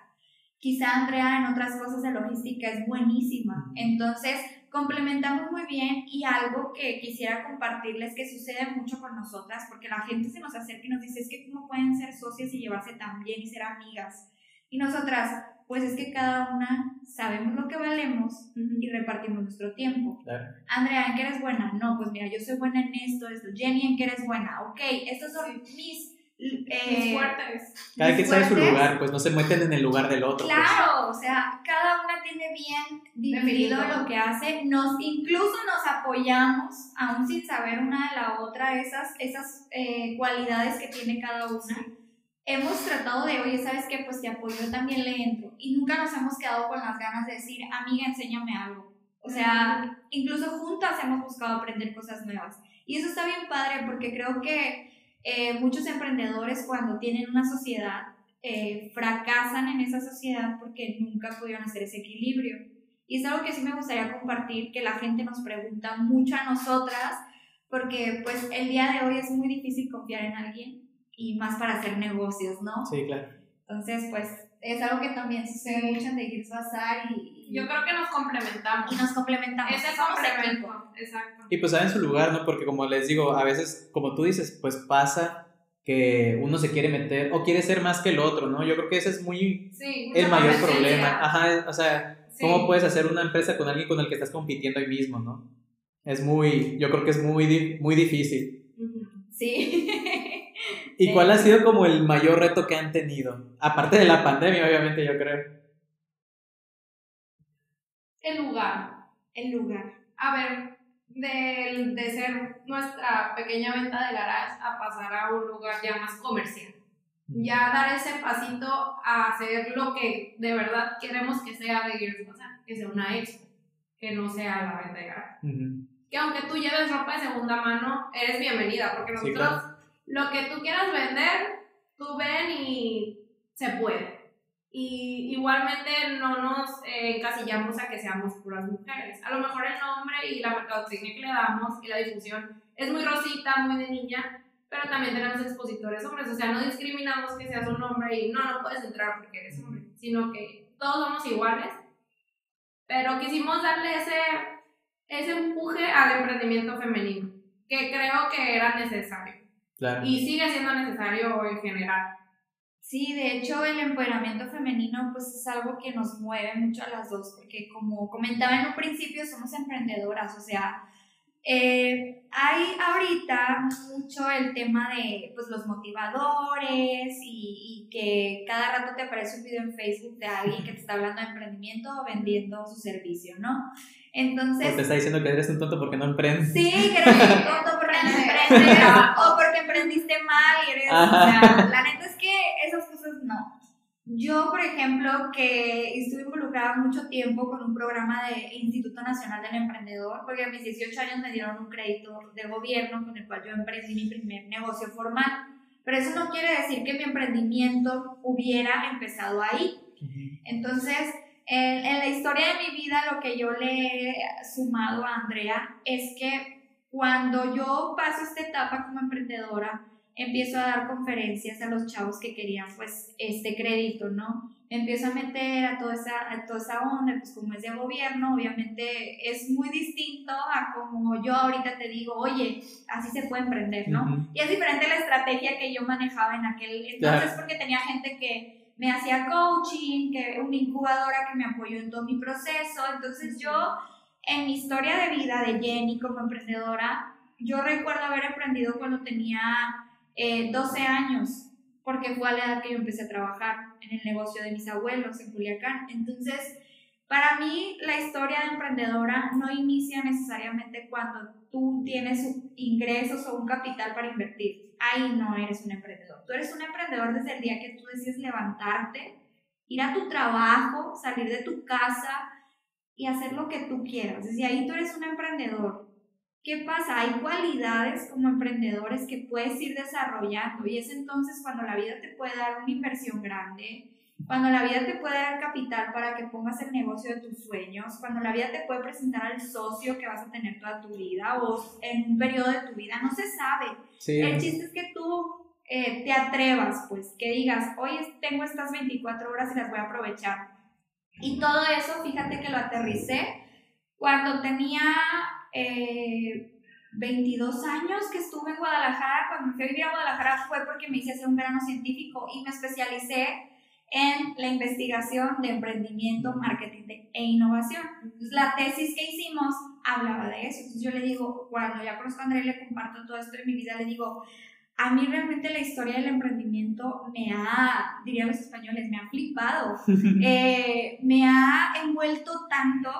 Quizá Andrea en otras cosas de logística es buenísima. Entonces, complementamos muy bien y algo que quisiera compartirles que sucede mucho con nosotras, porque la gente se nos acerca y nos dice, es que cómo pueden ser socias y llevarse tan bien y ser amigas. Y nosotras, pues es que cada una sabemos lo que valemos y repartimos nuestro tiempo. Andrea, ¿en qué eres buena? No, pues mira, yo soy buena en esto, esto. Jenny, ¿en qué eres buena? Ok, estos son mis... Eh, fuertes. Cada quien sabe su lugar, pues no se meten en el lugar del otro. Pues. Claro, o sea, cada una tiene bien dividido lo que hace. Nos, incluso nos apoyamos, aún sin saber una de la otra, esas, esas eh, cualidades que tiene cada una hemos tratado de, oye, ¿sabes qué? Pues te apoyo, también le entro. Y nunca nos hemos quedado con las ganas de decir, amiga, enséñame algo. O sea, incluso juntas hemos buscado aprender cosas nuevas. Y eso está bien padre porque creo que eh, muchos emprendedores cuando tienen una sociedad eh, fracasan en esa sociedad porque nunca pudieron hacer ese equilibrio. Y es algo que sí me gustaría compartir, que la gente nos pregunta mucho a nosotras, porque pues el día de hoy es muy difícil confiar en alguien y más para hacer negocios, ¿no? Sí, claro. Entonces, pues es algo que también sucede mucho en The Gears Bazar y, Yo creo que nos complementamos. Y nos complementamos. Ese complemento, exacto. Y pues saben su lugar, ¿no? Porque como les digo, a veces, como tú dices, pues pasa que uno se quiere meter o quiere ser más que el otro, ¿no? Yo creo que ese es muy sí, el mayor problema. Ajá, o sea, ¿cómo puedes hacer una empresa con alguien con el que estás compitiendo ahí mismo, no? Es muy, yo creo que es muy, muy difícil. Sí. ¿Y cuál ha sido como el mayor reto que han tenido? Aparte de la pandemia, obviamente, yo creo. El lugar. El lugar. A ver, de, de ser nuestra pequeña venta de garage a pasar a un lugar ya más comercial. Ya dar ese pasito a hacer lo que de verdad queremos que sea de Gears que sea una expo, que no sea la venta de garage. Que aunque tú lleves ropa de segunda mano, eres bienvenida, porque nosotros lo que tú quieras vender, tú ven y se puede. Y igualmente no nos eh, encasillamos a que seamos puras mujeres. A lo mejor el nombre y la mercadotecnia que le damos y la difusión es muy rosita, muy de niña, pero también tenemos expositores hombres. O sea, no discriminamos que seas un hombre y no, no puedes entrar porque eres hombre, sino que todos somos iguales. Pero quisimos darle ese, ese empuje al emprendimiento femenino, que creo que era necesario. Y sigue siendo necesario en general. Sí, de hecho el empoderamiento femenino pues es algo que nos mueve mucho a las dos, porque como comentaba en un principio, somos emprendedoras, o sea, eh, hay ahorita mucho el tema de pues, los motivadores y, y, que cada rato te aparece un video en Facebook de alguien que te está hablando de emprendimiento o vendiendo su servicio, ¿no? Entonces... O te está diciendo que eres un tonto porque no emprendes. Sí, que eres un tonto porque no emprendes o porque emprendiste mal y eres... O sea, la neta es que esas cosas no. Yo, por ejemplo, que estuve involucrada mucho tiempo con un programa de Instituto Nacional del Emprendedor, porque a mis 18 años me dieron un crédito de gobierno con el cual yo emprendí mi primer negocio formal. Pero eso no quiere decir que mi emprendimiento hubiera empezado ahí. Entonces, en, en, la historia de mi vida, lo que yo le he sumado a Andrea es que cuando yo paso esta etapa como emprendedora, empiezo a dar conferencias a los chavos que querían pues este crédito, ¿no? Empiezo a meter a toda esa, a toda esa onda, pues como es de gobierno, obviamente es muy distinto a como yo ahorita te digo, oye, así se puede emprender, ¿no? Y es diferente la estrategia que yo manejaba en aquel entonces porque tenía gente que me hacía coaching, que una incubadora que me apoyó en todo mi proceso, entonces yo en mi historia de vida de Jenny como emprendedora, yo recuerdo haber emprendido cuando tenía 12 eh, años, porque fue a la edad que yo empecé a trabajar en el negocio de mis abuelos en Culiacán. Entonces, para mí la historia de emprendedora no inicia necesariamente cuando tú tienes ingresos o un capital para invertir. Ahí no eres un emprendedor. Tú eres un emprendedor desde el día que tú decides levantarte, ir a tu trabajo, salir de tu casa y hacer lo que tú quieras. Desde ahí tú eres un emprendedor. ¿Qué pasa? Hay cualidades como emprendedores que puedes ir desarrollando y es entonces cuando la vida te puede dar una inversión grande, cuando la vida te puede dar capital para que pongas el negocio de tus sueños, cuando la vida te puede presentar al socio que vas a tener toda tu vida o en un periodo de tu vida, no se sabe. El chiste es que tú eh, te atrevas, pues, que digas, hoy tengo estas 24 horas y las voy a aprovechar. Y todo eso, fíjate que lo aterricé cuando tenía 22 eh, años que estuve en Guadalajara. Cuando me fui a vivir a Guadalajara fue porque me hice hacer un grano científico y me especialicé en la investigación de emprendimiento, marketing e innovación. Entonces, la tesis que hicimos hablaba de eso. Entonces, yo le digo, cuando ya conozco a André le comparto todo esto de mi vida, le digo, a mí realmente la historia del emprendimiento me ha, dirían los españoles, me ha flipado, eh, me ha envuelto tanto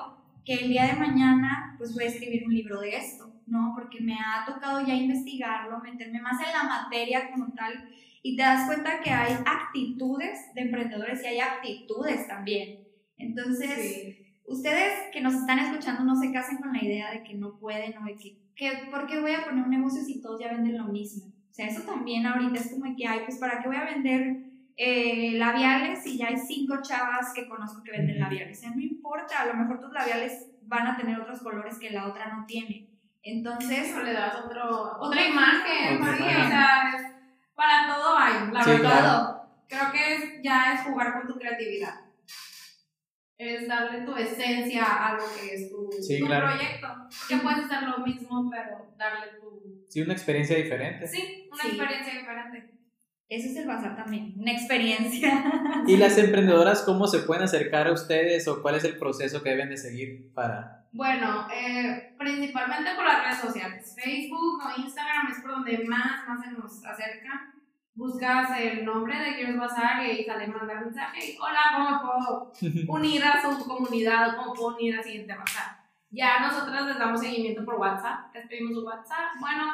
que el día de mañana pues voy a escribir un libro de esto, ¿no? Porque me ha tocado ya investigarlo, meterme más en la materia como tal y te das cuenta que hay actitudes de emprendedores y hay actitudes también. Entonces, ustedes que nos están escuchando no se casen con la idea de que no pueden o de que, que ¿por qué voy a poner un negocio si todos ya venden lo mismo? O sea, eso también ahorita es como que, hay, pues ¿para qué voy a vender eh, labiales y ya hay cinco chavas que conozco que venden labiales. O sea, no importa, a lo mejor tus labiales van a tener otros colores que la otra no tiene. Entonces... O le das otro, otra imagen, o sea, para todo hay, la verdad. Creo que ya es jugar con tu creatividad. Es darle tu esencia a lo que es tu, proyecto. Que puedes hacer lo mismo, pero darle tu... Sí, una experiencia diferente. Sí, una experiencia diferente. Eso es el bazar también, una experiencia. ¿Y las emprendedoras cómo se pueden acercar a ustedes o cuál es el proceso que deben de seguir para...? Bueno, eh, principalmente por las redes sociales. Facebook o Instagram es por donde más, más se nos acerca. Buscas el nombre de Quieres Bazar y sale mandar mensaje. Hola, ¿cómo puedo unir a su comunidad? ¿Cómo puedo unir al siguiente bazar? Ya nosotras les damos seguimiento por WhatsApp. Les pedimos su WhatsApp. Bueno,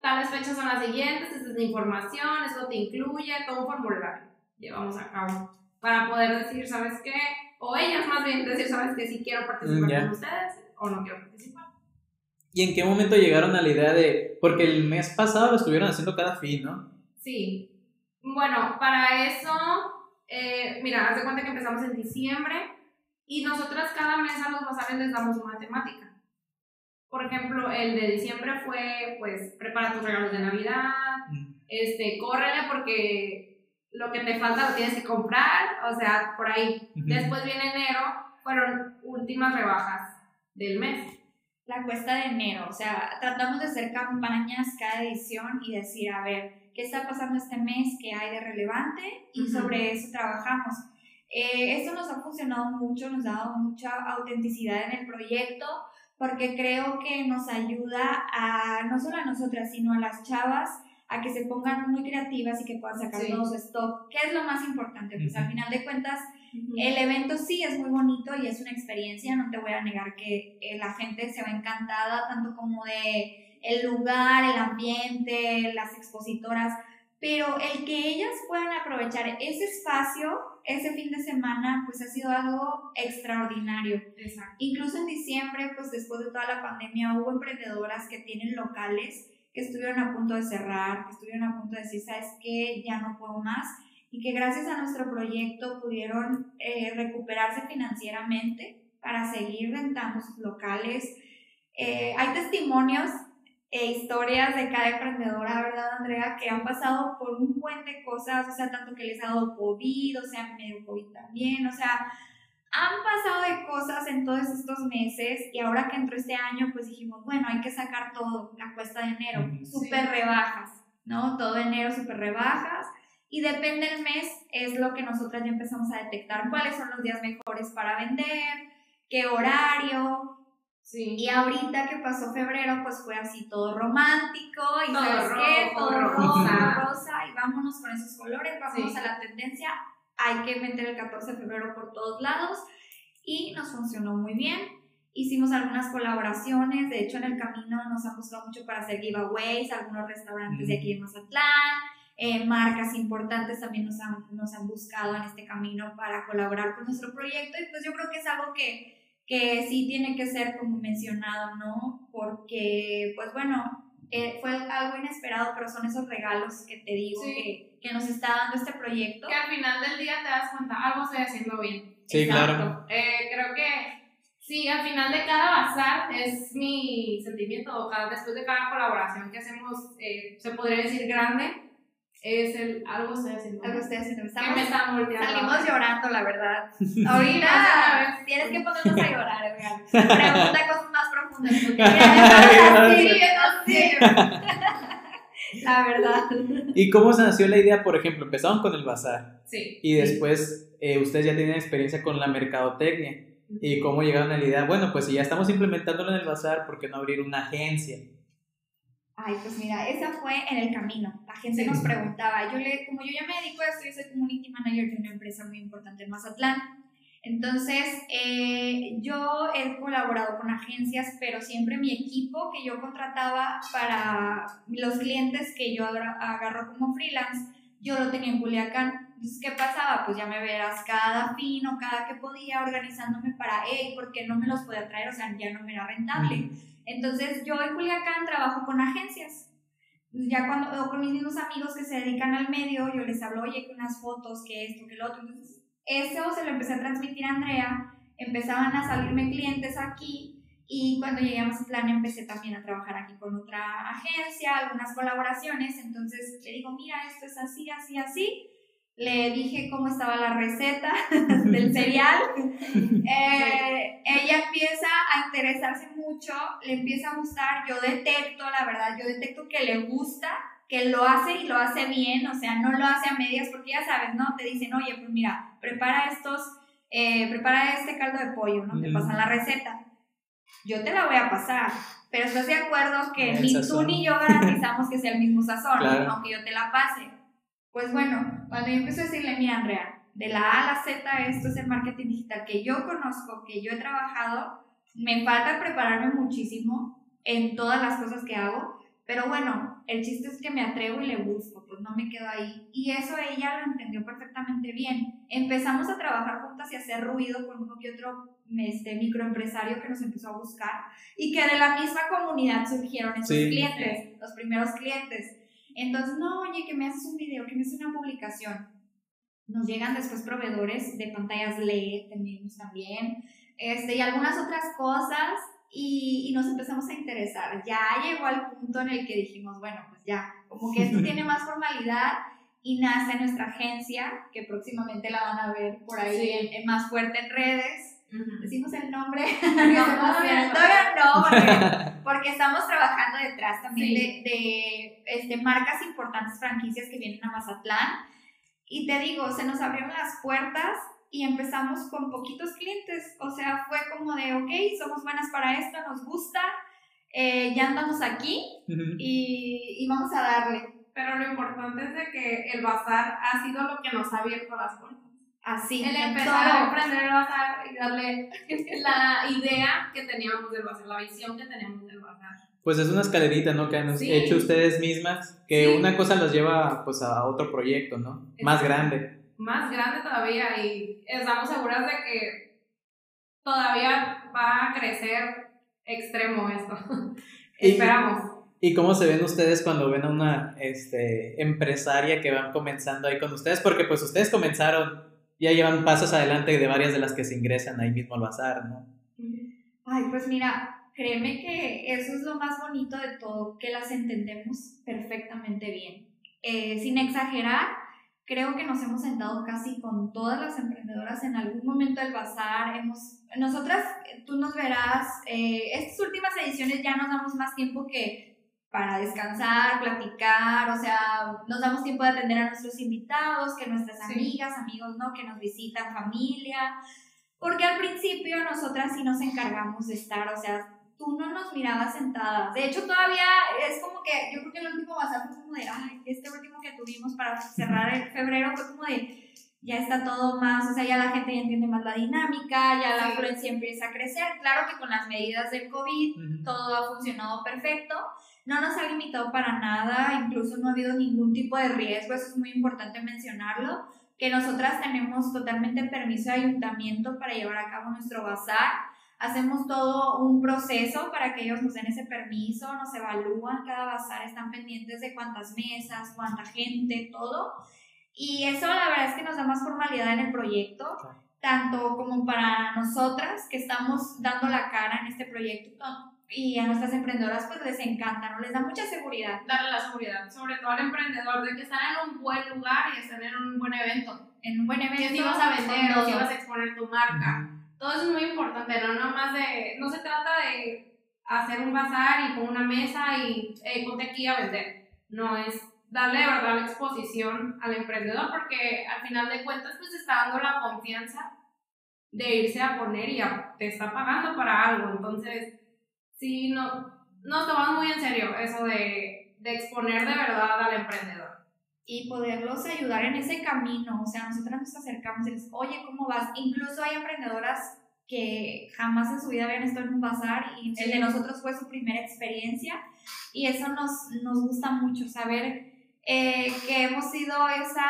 tales fechas son las siguientes, esta es la información, esto te incluye, todo un formulario llevamos a cabo para poder decir, ¿sabes qué? O ellas más bien decir, ¿sabes qué? Si quiero participar mm, con ustedes o no quiero participar. ¿Y en qué momento llegaron a la idea de, porque el mes pasado lo estuvieron haciendo cada fin, ¿no? Sí. Bueno, para eso, eh, mira, haz de cuenta que empezamos en diciembre y nosotras cada mes a los bazares les damos una temática. Por ejemplo, el de diciembre fue, pues, prepara tus regalos de Navidad, este, córrele porque lo que te falta lo tienes que comprar, o sea, por ahí. Después viene enero, fueron últimas rebajas del mes. La cuesta de enero, o sea, tratamos de hacer campañas cada edición y decir, a ver, ¿qué está pasando este mes? ¿Qué hay de relevante? Y sobre eso trabajamos. Eh, esto nos ha funcionado mucho, nos ha dado mucha autenticidad en el proyecto porque creo que nos ayuda a, no solo a nosotras, sino a las chavas, a que se pongan muy creativas y que puedan sacar todo su stock, que es lo más importante, pues al final de cuentas el evento sí es muy bonito y es una experiencia, no te voy a negar que eh, la gente se va encantada tanto como de el lugar, el ambiente, las expositoras, pero el que ellas puedan aprovechar ese espacio, ese fin de semana, pues ha sido algo extraordinario. Incluso en diciembre, pues después de toda la pandemia, hubo emprendedoras que tienen locales que estuvieron a punto de cerrar, que estuvieron a punto de decir, ¿sabes qué? Ya no puedo más. Y que gracias a nuestro proyecto pudieron eh, recuperarse financieramente para seguir rentando sus locales. Eh, hay testimonios e historias de cada emprendedora, ¿verdad, Andrea? Que han pasado por un buen de cosas, o sea, tanto que les ha dado COVID, o sea, medio COVID también, o sea, han pasado de cosas en todos estos meses y ahora que entró este año, pues dijimos, bueno, hay que sacar todo, la cuesta de enero, súper rebajas, ¿no? Todo enero súper rebajas y depende del mes, es lo que nosotras ya empezamos a detectar, cuáles son los días mejores para vender, qué horario. Sí. Y ahorita que pasó febrero, pues fue así todo romántico y todo ¿sabes qué? Todo rosa, rosa, y vámonos con esos colores, vámonos a la tendencia hay que meter el 14 de febrero por todos lados y nos funcionó muy bien. Hicimos algunas colaboraciones, de hecho en el camino nos ha gustado mucho para hacer giveaways, algunos restaurantes de aquí de Mazatlán, eh, marcas importantes también nos han, nos han buscado en este camino para colaborar con nuestro proyecto y pues yo creo que es algo que, que sí tiene que ser como mencionado, ¿no? Porque pues bueno, eh, fue algo inesperado, pero son esos regalos que te digo que, que, nos está dando este proyecto. Que al final del día te das cuenta, algo estoy haciendo bien. Sí, claro. Eh, creo que sí, al final de cada bazar es mi sentimiento, cada, después de cada colaboración que hacemos, eh, se podría decir grande, es el algo estoy haciendo. Algo estoy haciendo. Estamos, me Salimos llorando, la verdad. Ahorita tienes que ponernos a llorar, Edgar. Pregunta cosas más profundas. sí, La verdad. ¿Y cómo se nació la idea? Por ejemplo, empezaron con el bazar. Sí. Y después eh, ustedes ya tienen experiencia con la mercadotecnia. ¿Y cómo llegaron a la idea? Bueno, pues si ya estamos implementándolo en el bazar, ¿por qué no abrir una agencia? Ay, pues mira, esa fue en el camino. La gente nos preguntaba, yo le, como yo ya me dedico a esto, yo soy community manager de una empresa muy importante en Mazatlán. Entonces, eh, yo he colaborado con agencias, pero siempre mi equipo que yo contrataba para los clientes que yo agarro como freelance, yo lo tenía en Culiacán. Entonces, ¿qué pasaba? Pues ya me verás cada fin o cada que podía organizándome para, hey, ¿por qué no me los podía traer? O sea, ya no me era rentable. Entonces yo en Culiacán trabajo con agencias. Ya cuando, o con mis mismos amigos que se dedican al medio, yo les hablo, oye, que unas fotos, que esto, que lo otro. Entonces, eso se lo empecé a transmitir a Andrea, empezaban a salirme clientes aquí y cuando llegué a Mazatlán empecé también a trabajar aquí con otra agencia, algunas colaboraciones, entonces le digo, mira, esto es así, así, así, le dije cómo estaba la receta del cereal. Eh, ella empieza a interesarse mucho, le empieza a gustar, yo detecto, la verdad, yo detecto que le gusta, que lo hace y lo hace bien, o sea, no lo hace a medias, porque ya sabes, ¿no? Te dicen, oye, pues mira, prepara estos, eh, prepara este caldo de pollo, ¿no? Te pasan la receta. Yo te la voy a pasar, pero estás de acuerdo que ni tú ni yo garantizamos que sea el mismo sazón, aunque yo te la pase. Pues bueno, cuando yo empecé a decirle, mira Andrea, de la A a la Z esto es el marketing digital que yo conozco, que yo he trabajado, me falta prepararme muchísimo en todas las cosas que hago, pero bueno, el chiste es que me atrevo y le busco, pues no me quedo ahí. Y eso ella lo entendió perfectamente bien. Empezamos a trabajar juntas y a hacer ruido con uno que otro este, microempresario que nos empezó a buscar y que de la misma comunidad surgieron esos clientes, los primeros clientes. Entonces, no, oye, que me haces un video, que me haces una publicación. Nos llegan después proveedores de pantallas LED, tenemos también, este, y algunas otras cosas, y, y, nos empezamos a interesar. Ya llegó al punto en el que dijimos, bueno, pues ya, como que esto tiene más formalidad, y nace nuestra agencia, que próximamente la van a ver por ahí en, más fuerte en redes. Decimos el nombre. No, todavía no, porque, estamos trabajando detrás también de, de este, marcas importantes, franquicias que vienen a Mazatlán. Y te digo, se nos abrieron las puertas y empezamos con poquitos clientes. O sea, fue como de, ok, somos buenas para esto, nos gusta, eh, ya andamos aquí y, y vamos a darle. Pero lo importante es de que el bazar ha sido lo que nos ha abierto las puertas. Así. El empezar a emprender el bazar y darle la idea que teníamos del bazar, la visión que teníamos del bazar. Pues es una escalerita, ¿no? Que han hecho ustedes mismas, que una cosa los lleva pues a otro proyecto, ¿no? Más grande. Más grande todavía y estamos seguras de que todavía va a crecer extremo esto. Esperamos. ¿Y cómo se ven ustedes cuando ven a una este, empresaria que van comenzando ahí con ustedes? Porque pues ustedes comenzaron ya llevan pasos adelante de varias de las que se ingresan ahí mismo al bazar, ¿no? Ay, pues mira, créeme que eso es lo más bonito de todo, que las entendemos perfectamente bien. Eh, sin exagerar, creo que nos hemos sentado casi con todas las emprendedoras en algún momento del bazar. Hemos, nosotras, tú nos verás, eh, estas últimas ediciones ya nos damos más tiempo que para descansar, platicar, o sea, nos damos tiempo de atender a nuestros invitados, que nuestras amigas, amigos, ¿no? Que nos visitan, familia. Porque al principio nosotras sí nos encargamos de estar, o sea, tú no nos mirabas sentadas. De hecho, todavía es como que, yo creo que el último bazar fue como de, ay, este último que tuvimos para cerrar el febrero fue como de, ya está todo más, o sea, ya la gente ya entiende más la dinámica, ya la afluencia empieza a crecer. Claro que con las medidas del COVID todo ha funcionado perfecto. No nos ha limitado para nada, incluso no ha habido ningún tipo de riesgo, eso es muy importante mencionarlo, que nosotras tenemos totalmente permiso de ayuntamiento para llevar a cabo nuestro bazar hacemos todo un proceso para que ellos nos den ese permiso, nos evalúan cada bazar, están pendientes de cuántas mesas, cuánta gente, todo. Y eso la verdad es que nos da más formalidad en el proyecto, tanto como para nosotras que estamos dando la cara en este proyecto. Y a nuestras emprendedoras pues les encanta, ¿no? Les da mucha seguridad. Darle la seguridad, sobre todo al emprendedor, de que están en un buen lugar y están en un buen evento. En un buen evento. Que si vas a vender o si vas a exponer tu marca todo eso es muy importante, no más de, no se trata de hacer un bazar y con una mesa y hey, ponte aquí a vender. No, es darle de verdad la exposición al emprendedor porque al final de cuentas pues está dando la confianza de irse a poner y te está pagando para algo. Entonces, sí, no, nos tomamos muy en serio eso de, de exponer de verdad al emprendedor. Y poderlos ayudar en ese camino. O sea, nosotras nos acercamos y les, oye, ¿cómo vas? Incluso hay emprendedoras que jamás en su vida habían estado en un bazar y el de nosotros fue su primera experiencia. Y eso nos, nos gusta mucho, saber eh, que hemos sido esa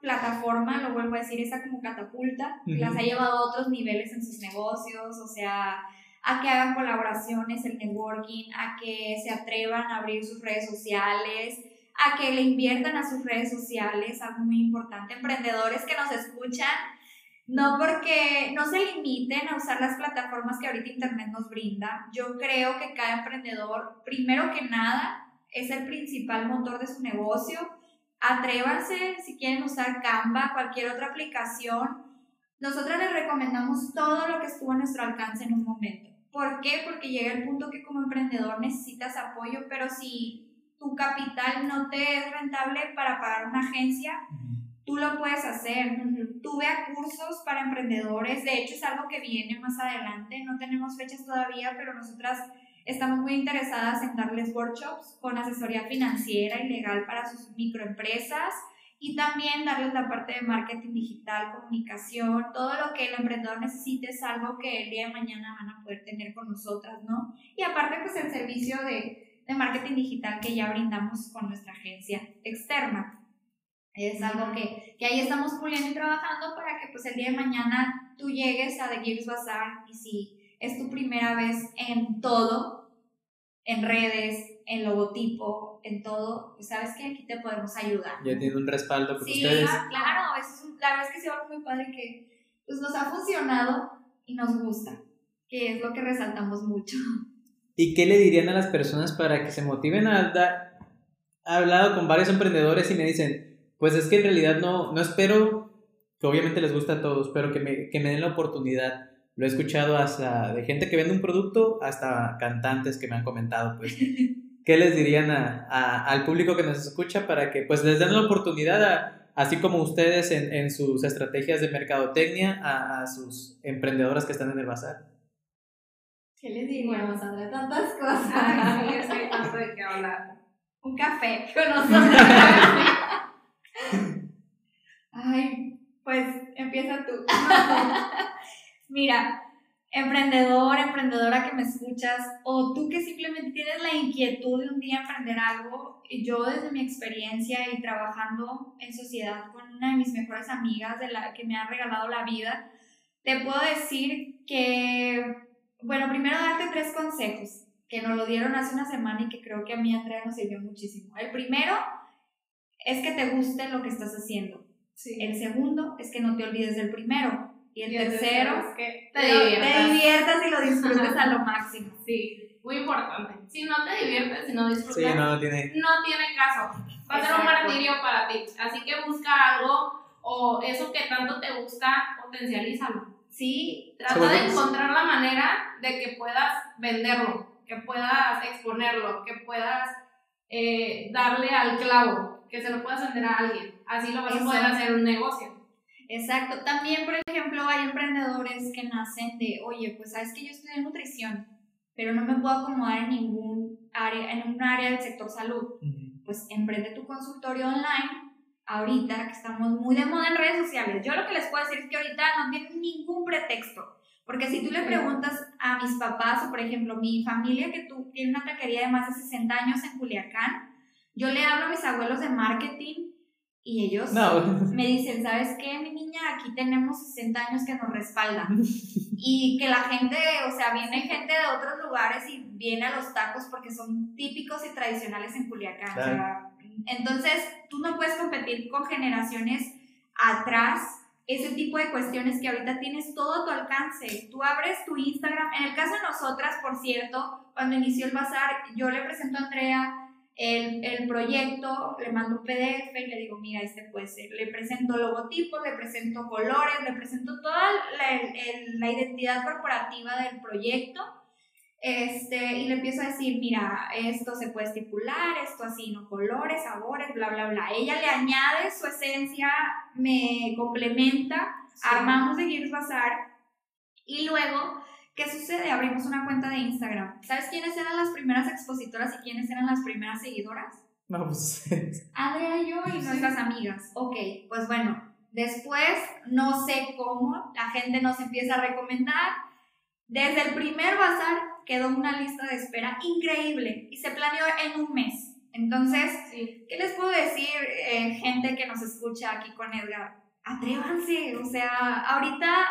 plataforma, lo vuelvo a decir, esa como catapulta, las ha llevado a otros niveles en sus negocios, o sea, a que hagan colaboraciones, el networking, a que se atrevan a abrir sus redes sociales, a que le inviertan a sus redes sociales, algo muy importante. Emprendedores que nos escuchan, no porque no se limiten a usar las plataformas que ahorita Internet nos brinda. Yo creo que cada emprendedor, primero que nada, es el principal motor de su negocio. Atrévanse si quieren usar Canva, cualquier otra aplicación. Nosotros les recomendamos todo lo que estuvo a nuestro alcance en un momento. ¿Por qué? Porque llega el punto que como emprendedor necesitas apoyo, pero si tu capital no te es rentable para pagar una agencia, tú lo puedes hacer. Tuve a cursos para emprendedores, de hecho es algo que viene más adelante, no tenemos fechas todavía, pero nosotras estamos muy interesadas en darles workshops con asesoría financiera y legal para sus microempresas y también darles la parte de marketing digital, comunicación, todo lo que el emprendedor necesite es algo que el día de mañana van a poder tener con nosotras, ¿no? Y aparte pues el servicio de de marketing digital que ya brindamos con nuestra agencia externa. Es algo que, que ahí estamos puliendo y trabajando para que pues el día de mañana tú llegues a The Gibbs Bazaar y si es tu primera vez en todo, en redes, en logotipo, en todo, pues sabes que aquí te podemos ayudar. Ya tiene un respaldo con sí, ustedes. claro, es la verdad es que sí algo muy padre que pues nos ha funcionado y nos gusta, que es lo que resaltamos mucho. ¿Y qué le dirían a las personas para que se motiven a dar? He hablado con varios emprendedores y me dicen, pues es que en realidad no, no espero, que obviamente les gusta a todos, pero que me, que me den la oportunidad. Lo he escuchado hasta de gente que vende un producto hasta cantantes que me han comentado, pues. ¿Qué les dirían a, a, al público que nos escucha para que pues les den la oportunidad, a, así como ustedes en, en, sus estrategias de mercadotecnia, a, a sus emprendedoras que están en el bazar? ¿Qué les diríamos, Sandra? Tantas cosas. Ay, sí, que hay tanto de qué hablar. Un café con nosotros. Ay, pues empieza tú. Mira, emprendedor, emprendedora que me escuchas, o tú que simplemente tienes la inquietud de un día emprender algo, yo desde mi experiencia y trabajando en sociedad con una de mis mejores amigas de la que me ha regalado la vida, te puedo decir que bueno, primero darte tres consejos que nos lo dieron hace una semana y que creo que a mí, Andrea, nos sirvió muchísimo. El primero es que te guste lo que estás haciendo. El segundo es que no te olvides del primero. Y el, tercero, es que te, diviertas. y lo disfrutes a lo máximo. Sí. muy importante. Si no te diviertes, si no disfrutas, Sí, no tiene. no tiene caso. Va a ser un martirio para ti. Así que busca algo o eso que tanto te gusta, potencialízalo. Sí, Trata Sobre de todo- encontrar la manera de que puedas venderlo, que puedas exponerlo, que puedas eh, darle al clavo, que se lo puedas vender a alguien. Así lo vas a poder hacer un negocio. Exacto. También, por ejemplo, hay emprendedores que nacen de, oye, pues sabes que yo estudié nutrición, pero no me puedo acomodar en ningún área, en un área del sector salud. Pues emprende tu consultorio online. Ahorita que estamos muy de moda en redes sociales, yo lo que les puedo decir es que ahorita no tienen ningún pretexto. Porque si tú le preguntas a mis papás, o por ejemplo, mi familia que tú tiene una taquería de más de 60 años en Culiacán, yo le hablo a mis abuelos de marketing y ellos No. me dicen, ¿sabes qué, mi niña? Aquí tenemos 60 años que nos respaldan. Y que la gente, o sea, viene gente de otros lugares y viene a los tacos porque son típicos y tradicionales en Culiacán. o sea, entonces, tú no puedes competir con generaciones atrás ese tipo de cuestiones que ahorita tienes todo a tu alcance. Tú abres tu Instagram. En el caso de nosotras, por cierto, cuando inició el bazar, yo le presento a Andrea el, el proyecto, le mando un PDF y le digo, mira, este puede ser. Le presento logotipos, le presento colores, le presento toda la, el- la identidad corporativa del proyecto. Este, y le empiezo a decir, mira, esto se puede estipular, esto así, no colores, sabores, bla, bla, bla. Ella le añade su esencia, me complementa, armamos de Gears Bazar y luego, ¿qué sucede? Abrimos una cuenta de Instagram. ¿Sabes quiénes eran las primeras expositoras y quiénes eran las primeras seguidoras? No, pues. Andrea y yo y nuestras amigas. Ok, pues bueno, después no sé cómo la gente nos empieza a recomendar. Desde el primer bazar quedó una lista de espera increíble y se planeó en un mes. Entonces, Sí. ¿qué les puedo decir, eh, gente que nos escucha aquí con Edgar? Atrévanse, o sea, ahorita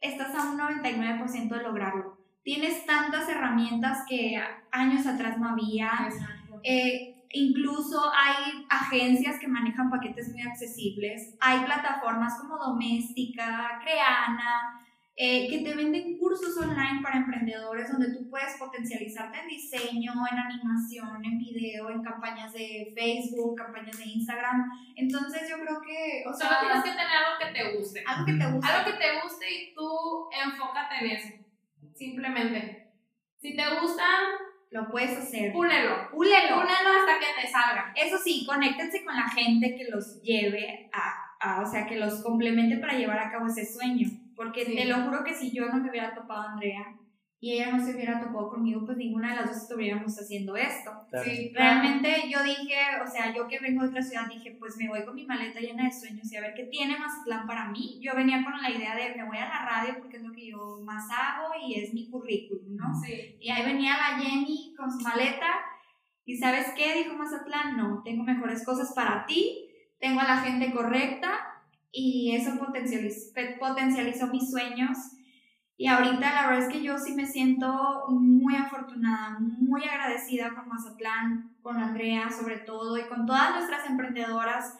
estás a un 99% de lograrlo. Tienes tantas herramientas que años atrás no había. Eh, incluso hay agencias que manejan paquetes muy accesibles. Hay plataformas como Doméstica, Creana, eh, que te venden cursos online para emprendedores donde tú puedes potencializarte en diseño, en animación, en video, en campañas de Facebook, campañas de Instagram. Entonces yo creo que, o Solo sea, tienes que tener algo que te guste. algo que te guste. Algo que te guste y tú enfócate en eso. Simplemente. Si te gusta, lo puedes hacer. púlelo. Púlelo. Púlelo hasta que te salga. Eso sí, conéctense con la gente que los lleve a, a- o sea, que los complemente para llevar a cabo ese sueño. Porque Sí. te lo juro que si yo no me hubiera topado a Andrea y ella no se hubiera topado conmigo, pues ninguna de las dos estuviéramos haciendo esto. Claro. Sí, Realmente yo dije, o sea, yo que vengo de otra ciudad, dije, pues me voy con mi maleta llena de sueños y a ver qué tiene Mazatlán para mí. Yo venía con la idea de me voy a la radio porque es lo que yo más hago y es mi currículum, ¿no? Sí. Y ahí venía la Jenny con su maleta. ¿Y sabes qué? Dijo Mazatlán, no, tengo mejores cosas para ti, tengo a la gente correcta y eso potencializó, potencializó mis sueños. Y ahorita la verdad es que yo sí me siento muy afortunada, muy agradecida con Mazatlán, con Andrea sobre todo y con todas nuestras emprendedoras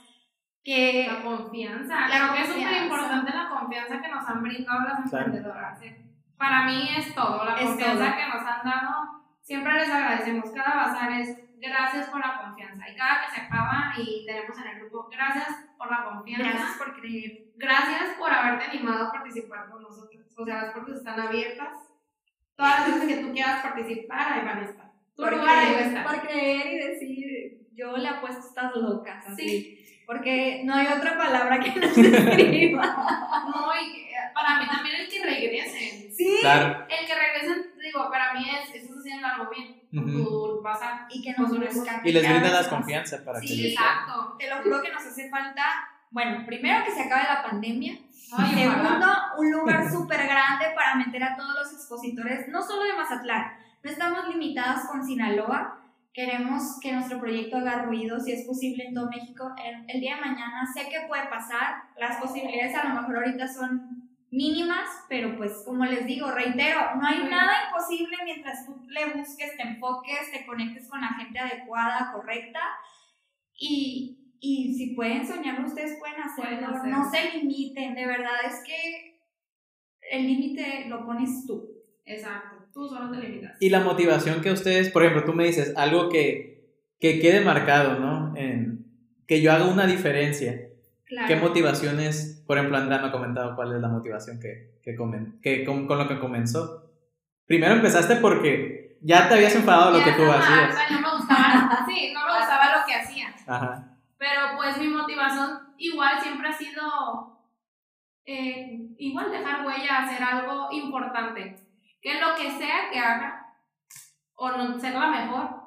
que... La confianza. La Creo que es confianza. súper importante la confianza que nos han brindado las emprendedoras. ¿eh? Para mí es todo. La Es confianza todo. que nos han dado. Siempre les agradecemos. Cada bazar es gracias por la confianza. Y cada que se acaba y tenemos en el grupo, gracias por la confianza. Gracias por creer. Gracias por haberte animado a participar con nosotros. O sea, las puertas están abiertas. Todas las veces que tú quieras participar, ahí van a estar. Tu por, lugar ahí va a creer, estar. por creer y decir, yo le apuesto a estas locas. Así. Sí. Porque no hay otra palabra que nos describa. No, y que, para mí también el que regresen. sí. Claro. El que regresen, digo, para mí es, estás haciendo algo bien. Con Tu bazar. Y que nos Pues, buscan. Y les vez la confianza para que Sí, Exacto. Te lo juro que nos hace falta, bueno, primero que se acabe la pandemia. Ay, Segundo, un lugar súper grande para meter a todos los expositores, no solo de Mazatlán. No estamos limitadas con Sinaloa. Queremos que nuestro proyecto haga ruido, si es posible en todo México. El, el día de mañana sé que puede pasar. Las posibilidades a lo mejor ahorita son mínimas, pero pues como les digo, reitero, no hay Sí. nada imposible mientras tú le busques, te enfoques, te conectes con la gente adecuada, correcta. Y, y si pueden soñarlo, ustedes pueden hacerlo. Pueden hacerlo. No se limiten, de verdad es que el límite lo pones tú. Exacto. Tú solo te limitas. Y la motivación que ustedes, por ejemplo, tú me dices algo que, que quede marcado, ¿no? En, que yo haga una diferencia. Claro. ¿Qué motivaciones, por ejemplo, Andrea me ha comentado cuál es la motivación que, que, comen- que con, con lo que comenzó? Primero empezaste porque ya te habías enfadado de lo que tú hacías. No me gustaba, sí, no me gustaba lo que hacía. Ajá. Pero pues mi motivación igual siempre ha sido eh, igual dejar huella, hacer algo importante. Que lo que sea que haga, o no, ser la mejor,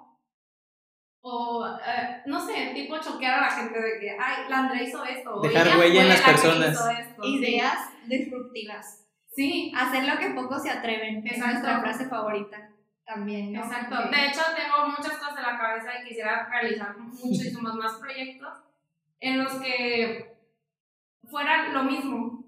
o eh, no sé, tipo choquear a la gente de que, ay, la Andrea hizo esto. Dejar ella huella en las la personas. esto, sí. Ideas disruptivas. Sí, Hacer lo que pocos se atreven. Es Exacto. nuestra frase favorita también, ¿no? Exacto. Porque- De hecho, tengo muchas cosas en la cabeza y quisiera realizar muchísimos más proyectos en los que fuera lo mismo.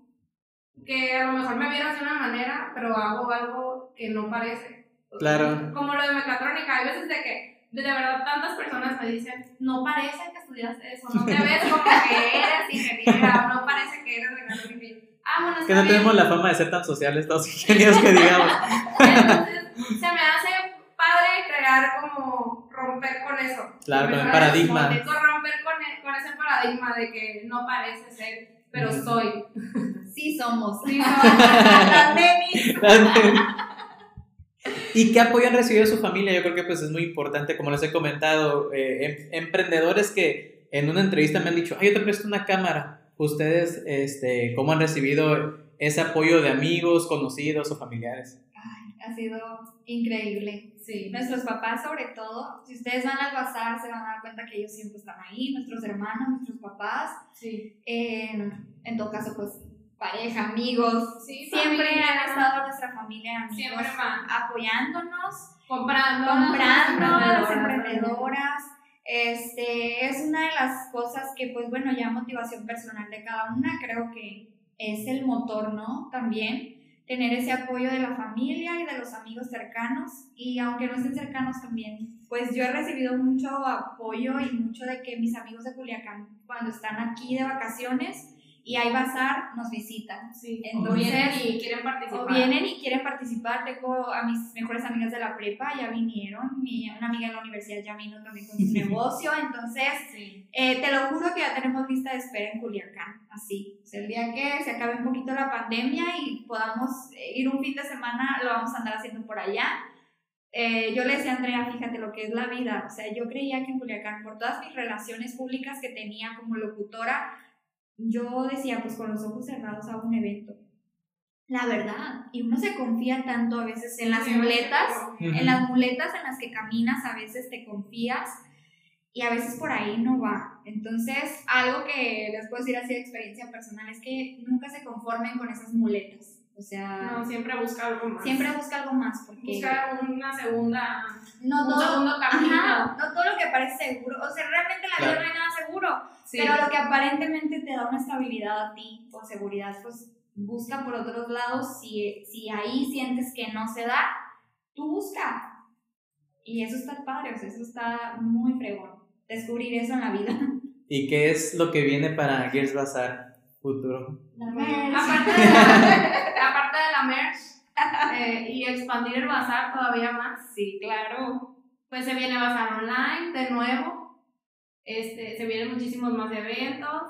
Que a lo mejor me vieras de una manera, pero hago algo que no parece. Claro. Como lo de mecatrónica. Hay veces de que de verdad tantas personas me dicen, no parece que estudiaste eso, no te ves como que eres ingeniera, o no parece que eres yo, Ah, bueno, está Que no bien. tenemos la fama de ser tan sociales todos ingenieros que digamos. Entonces, se me hace padre crear como romper con eso. Claro, con el paradigma. Romper con, e- con ese paradigma de que no parece ser, pero soy. Sí somos. Sí, soy. Las. ¿Y qué apoyo han recibido su familia? Yo creo que pues es muy importante, como les he comentado, eh, em- emprendedores que en una entrevista me han dicho, ay, yo te presto una cámara. Ustedes, este, ¿cómo han recibido ese apoyo de amigos, conocidos o familiares? Ay, ha sido increíble. Sí. Nuestros papás, sobre todo, si ustedes van al bazar, se van a dar cuenta que ellos siempre están ahí, nuestros hermanos, nuestros papás, Sí. en, en todo caso, pues pareja, amigos, Sí, siempre familia. han estado nuestra familia, amigos, Siempre apoyándonos, Comprando. comprando a las emprendedoras. Este, es una de las cosas que, pues bueno, ya motivación personal de cada una, creo que es el motor, ¿no? También tener ese apoyo de la familia y de los amigos cercanos y aunque no estén cercanos también, pues yo he recibido mucho apoyo y mucho de que mis amigos de Culiacán cuando están aquí de vacaciones y hay bazar nos visitan. Sí. Entonces- o vienen y quieren participar. O vienen y quieren participar. Tengo a mis mejores amigas de la prepa, ya vinieron. Mi, una amiga en la universidad ya vino también con su negocio. Entonces, Sí. eh, te lo juro que ya tenemos lista de espera en Culiacán. Así. O sea, el día que se acabe un poquito la pandemia y podamos eh, ir un fin de semana, lo vamos a andar haciendo por allá. Eh, yo le decía a Andrea, fíjate lo que es la vida. O sea, yo creía que en Culiacán, por todas mis relaciones públicas que tenía como locutora, yo decía, pues con los ojos cerrados hago un evento. La verdad. Y uno se confía tanto a veces en las muletas, en las muletas en las que caminas, a veces te confías y a veces por ahí no va. Entonces, algo que les puedo decir así de experiencia personal es que nunca se conformen con esas muletas. O sea, No, siempre busca algo más. siempre busca algo más porque Busca una segunda. no un todo, segundo camino. ajá, no todo lo que parece seguro, o sea, realmente en la vida Claro. no hay nada seguro, Sí. pero lo que aparentemente te da una estabilidad a ti o seguridad, pues busca por otros lados. Si, si ahí sientes que no se da, tú busca. Y eso está padre, o sea, eso está muy fregón. Descubrir eso en la vida. ¿Y qué es lo que viene para Gears Bazaar futuro? La, aparte de la merch eh, y expandir el bazar todavía más, Sí, claro. pues se viene bazar online de nuevo. Este, se vienen muchísimos más eventos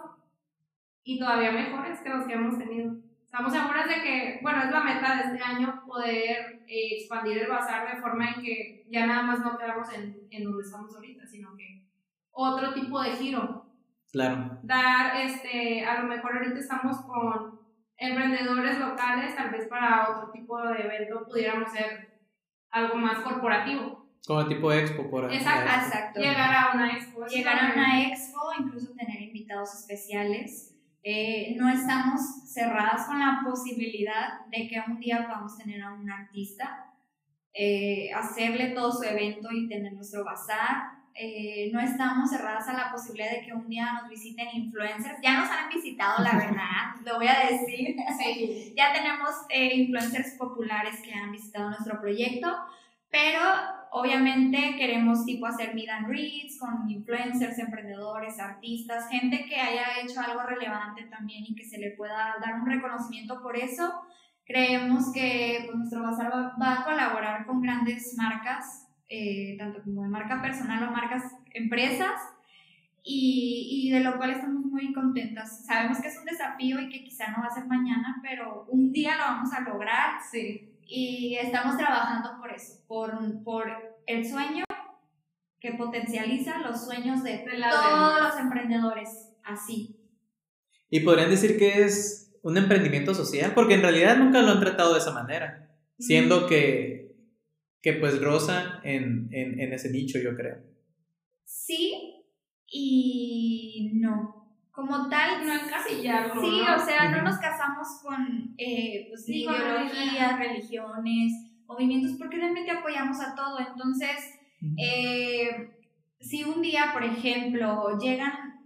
y todavía mejores que los que hemos tenido. Estamos seguras de que, bueno, es la meta de este año poder eh, expandir el bazar de forma en que ya nada más no quedamos en, en donde estamos ahorita, sino que otro tipo de giro. Claro. dar, este, a lo mejor ahorita estamos con emprendedores locales, tal vez para otro tipo de evento pudiéramos ser algo más corporativo. Como tipo expo por ahí. Exacto. Exacto. Llegar a una expo. Llegar a una expo, incluso tener invitados especiales. Eh, no estamos cerradas con la posibilidad de que un día podamos tener a un artista, eh, hacerle todo su evento y tener nuestro bazar. Eh, no estamos cerradas a la posibilidad de que un día nos visiten influencers. Ya nos han visitado, la verdad, lo voy a decir. Sí. Ya tenemos eh, influencers populares que han visitado nuestro proyecto, pero obviamente queremos tipo hacer meet and greets con influencers, emprendedores, artistas, gente que haya hecho algo relevante también y que se le pueda dar un reconocimiento por eso. Creemos que pues, nuestro bazar va, a colaborar con grandes marcas, eh, tanto como de marca personal o marcas empresas, y, y, de lo cual estamos muy contentas. Sabemos que es un desafío y que quizá no va a ser mañana, pero un día lo vamos a lograr. Sí. Y estamos trabajando por eso, por, por el sueño que potencializa los sueños de, De todos los emprendedores. Así. Y podrían decir que es un emprendimiento social, porque en realidad nunca lo han tratado de esa manera, siendo que, que pues rosa en, en, en ese nicho, yo creo. Sí y no. Como tal, No encasillarlo, Sí, ¿no? o sea, no nos casamos con eh, pues, Sí, con ideologías, religiones, movimientos, porque realmente apoyamos a todo. Entonces, eh, si un día, por ejemplo, llegan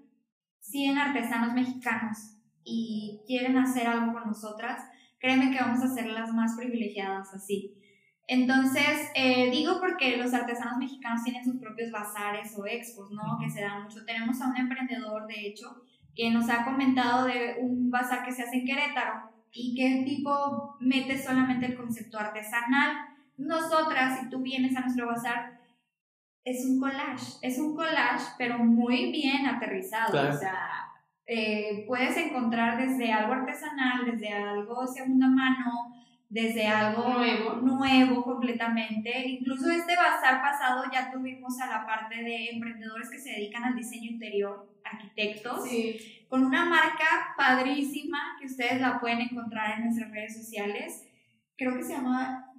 100 artesanos mexicanos y quieren hacer algo con nosotras, créeme que vamos a ser las más privilegiadas así. Entonces, eh, digo porque los artesanos mexicanos tienen sus propios bazares o expos, ¿no? Que se dan mucho. Tenemos a un emprendedor, de hecho, que nos ha comentado de un bazar que se hace en Querétaro y que el tipo mete solamente el concepto artesanal. Nosotras, si tú vienes a nuestro bazar, es un collage, es un collage, pero muy bien aterrizado. Claro. O sea, eh, puedes encontrar desde algo artesanal, desde algo de segunda mano, desde algo Nuevo. nuevo completamente. Incluso este bazar pasado ya tuvimos a la parte de emprendedores que se dedican al diseño interior, arquitectos, Sí. con una marca padrísima que ustedes la pueden encontrar en nuestras redes sociales. Creo que se llama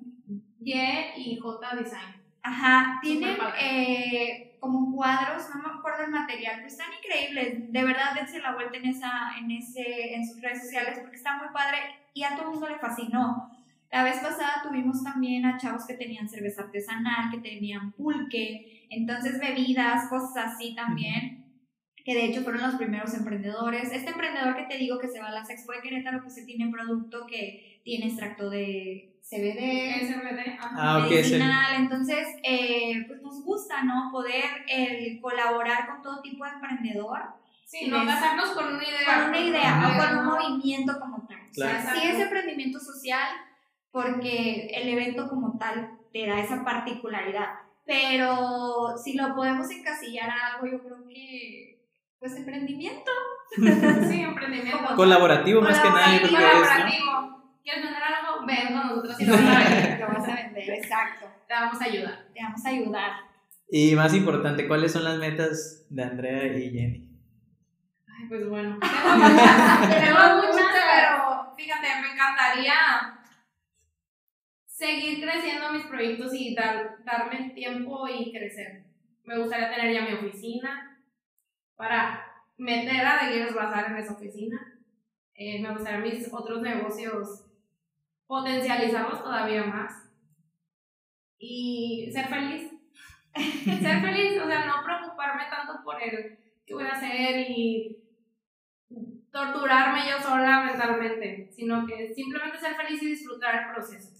Y y J Design. Ajá, tienen eh, como cuadros, no me acuerdo el material, pero están increíbles. De verdad, dense la vuelta en, esa, en, ese, en sus redes sociales porque está muy padre y a todo el mundo le fascinó. La vez pasada tuvimos también a chavos que tenían cerveza artesanal, que tenían pulque, entonces bebidas, cosas así también, que de hecho fueron los primeros emprendedores. Este emprendedor que te digo que se va a la Expo de Querétaro, pues se tiene producto que tiene extracto de CBD. Ajá. Ah, ok, es el- medicinal. Entonces, eh, pues nos gusta, ¿no? Poder eh, colaborar con todo tipo de emprendedor Sí, no casarnos con una idea. con una idea o con un movimiento como tal. Claro. O sea, sí es emprendimiento social porque el evento como tal te da esa particularidad. Pero si lo podemos encasillar a algo, yo creo que, pues, emprendimiento. Sí, emprendimiento. Colaborativo más que nada. Colaborativo. ¿Quieres vender algo? Ven con nosotros y lo vas a vender, exacto. te vamos a ayudar. Te vamos a ayudar. Y más importante, ¿cuáles son las metas de Andrea y Jenny? Ay, pues bueno. Tengo muchas, tengo muchas. pero fíjate, me encantaría seguir creciendo mis proyectos y dar, darme el tiempo y crecer. Me gustaría tener ya mi oficina para meter a The Gears Bazar en esa oficina. Eh, me gustaría mis otros negocios potencializarlos todavía más y ser feliz. ser feliz, o sea, no preocuparme tanto por el qué voy a hacer y torturarme yo sola mentalmente, sino que simplemente ser feliz y disfrutar el proceso.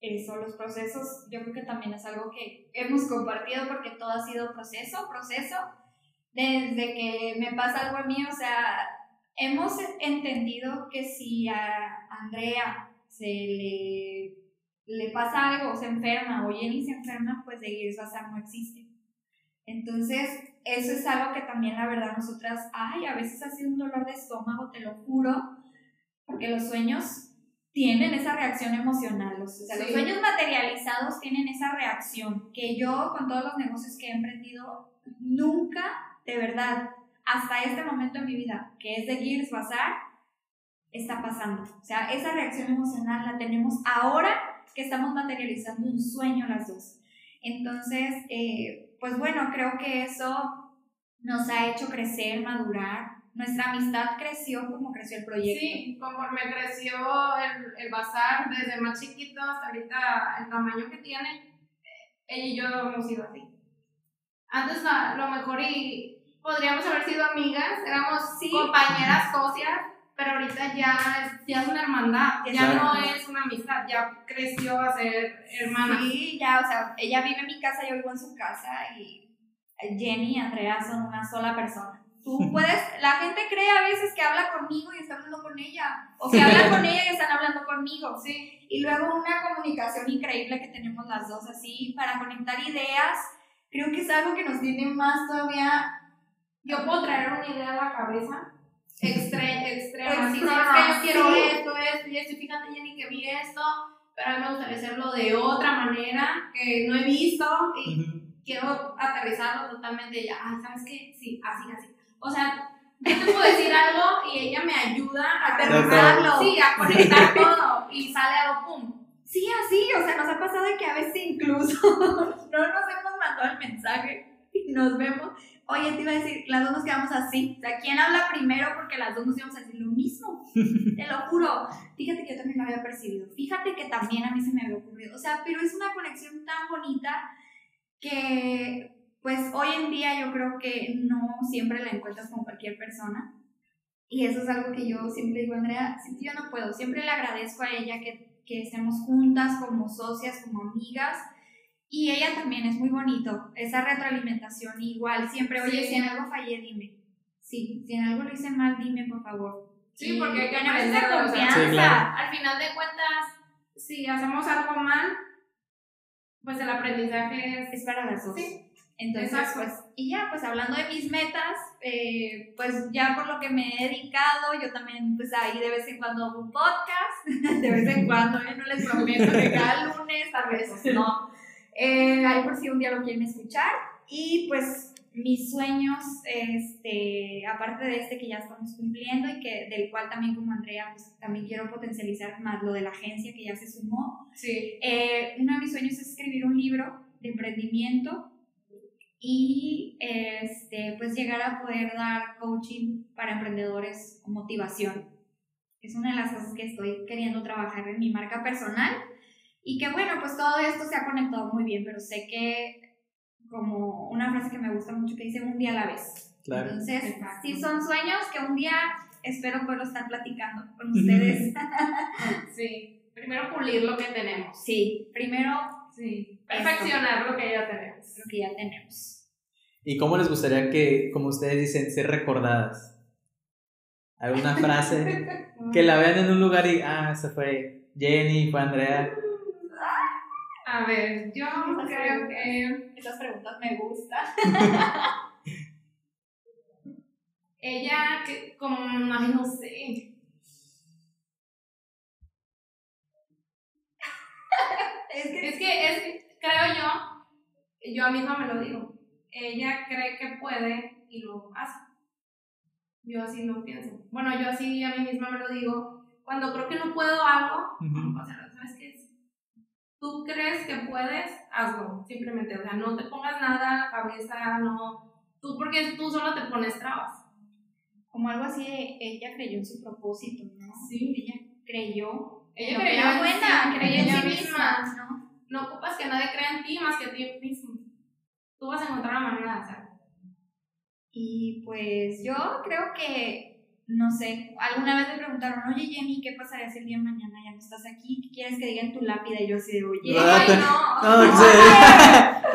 Eso, los procesos, yo creo que también es algo que hemos compartido porque todo ha sido proceso, proceso. Desde que me pasa algo a mí, o sea, hemos entendido que si a Andrea se le, le pasa algo, se enferma o Jenny se enferma, pues de Gears Bazar no existe. Entonces, eso es algo que también la verdad nosotras, ay, a veces ha sido un dolor de estómago, te lo juro, porque los sueños tienen esa reacción emocional. los- O sea, los sueños materializados tienen esa reacción que yo con todos los negocios que he emprendido nunca, de verdad, hasta este momento en mi vida, que es de Gears Bazar, está pasando. O sea, esa reacción emocional la tenemos ahora que estamos materializando un sueño las dos. Entonces, eh, pues bueno, creo que eso nos ha hecho crecer, madurar. Nuestra amistad creció como creció el proyecto. Sí, conforme creció el, el bazar, desde más chiquito hasta ahorita el tamaño que tiene, ella y yo hemos sido así. Antes a lo mejor y podríamos haber sido amigas, éramos Sí. compañeras socias, pero ahorita ya es, ya es una hermandad, ya no es una amistad, ya creció a ser hermana. Sí, ya, o sea, ella vive en mi casa, yo vivo en su casa y Jenny y Andrea son una sola persona. Tú puedes, la gente cree a veces que habla conmigo y está hablando con ella, o que habla con ella y están hablando conmigo, Sí, y luego una comunicación increíble que tenemos las dos así para conectar ideas. Creo que es algo que nos tiene más todavía yo puedo traer una idea a la cabeza extre extrema. Extrema, sabes que yo quiero sí. esto, esto y esto, y fíjate, Jenny, que vi esto, pero a mí me gustaría hacerlo de otra manera que no he visto y Ujú. quiero aterrizarlo totalmente ya. Ah, ¿sabes qué? Sí, así, así. O sea, yo te puedo decir algo y ella me ayuda a Aterrizarlo. Sí, a conectar todo y sale algo pum. Sí, así, o sea, nos ha pasado de que a veces incluso no nos hemos mandado el mensaje y nos vemos. Oye, te iba a decir, las dos nos quedamos así. O sea, ¿quién habla primero? Porque las dos nos íbamos a decir lo mismo. Te lo juro. Fíjate que yo también lo había percibido. Fíjate que también a mí se me había ocurrido. O sea, pero es una conexión tan bonita que, pues, hoy en día yo creo que no siempre la encuentras con cualquier persona. Y eso es algo que yo siempre digo, Andrea, si yo no puedo, siempre le agradezco a ella que, que estemos juntas como socias, como amigas. Y ella también es muy bonito, esa retroalimentación igual, siempre, oye, Sí. si en algo fallé, dime. Sí, si en algo lo hice mal, dime, por favor. Sí, Y porque hay que aprender, confianza. Sí, claro. Al final de cuentas, si hacemos algo mal, pues el aprendizaje es... Es para las dos. Sí. Entonces, Exacto. pues, y ya, pues hablando de mis metas, eh, pues ya por lo que me he dedicado, yo también, pues ahí de vez en cuando hago un podcast, de vez en cuando, ¿eh? no les prometo que cada lunes, tal vez no. Eh, ahí por si un día lo quieren escuchar. Y pues mis sueños, este, aparte de este que ya estamos cumpliendo y que del cual también como Andrea, pues también quiero potencializar más lo de la agencia que ya se sumó, Sí. eh, uno de mis sueños es escribir un libro de emprendimiento y este, pues llegar a poder dar coaching para emprendedores o motivación. Es una de las cosas que estoy queriendo trabajar en mi marca personal y que bueno, pues todo esto se ha conectado muy bien, pero sé que como una frase que me gusta mucho que dice un día a la vez. Claro. Entonces, Exacto. sí son sueños que un día espero poderlo estar platicando con ustedes. Sí. Primero pulir lo que tenemos. sí, primero Sí. Perfeccionar lo que ya tenemos. lo que ya tenemos. ¿Y cómo les gustaría que, como ustedes dicen, ser recordadas? ¿Alguna frase? que la vean en un lugar y, ah, esa fue Jenny, fue Andrea. A ver, yo creo que Esas preguntas me gustan. ella, que, como, ay, no sé. Es que Es que, es que creo yo, yo a misma me lo digo, ella cree que puede y lo hace. Yo así no pienso. Bueno, yo así a mí misma me lo digo. Cuando creo que no puedo algo, Ujú. o sea, ¿sabes qué? Tú crees que puedes, hazlo, simplemente. O sea, no te pongas nada a la cabeza, no. Tú, porque tú solo te pones trabas. como algo así, de ella creyó en su propósito, ¿no? Sí. Ella creyó. Ella en creyó en buena, creyó en ella sí misma, misma. ¿no? No ocupas que nadie crea en ti más que a ti mismo. Tú vas a encontrar la manera de hacerlo. Y pues yo creo que, no sé, alguna vez me preguntaron, oye Jenny, ¿qué pasaría si el día de mañana ya no estás aquí? ¿Qué quieres que diga en tu lápida? Y yo así de, oye. Ah, Ay, no. No, serio.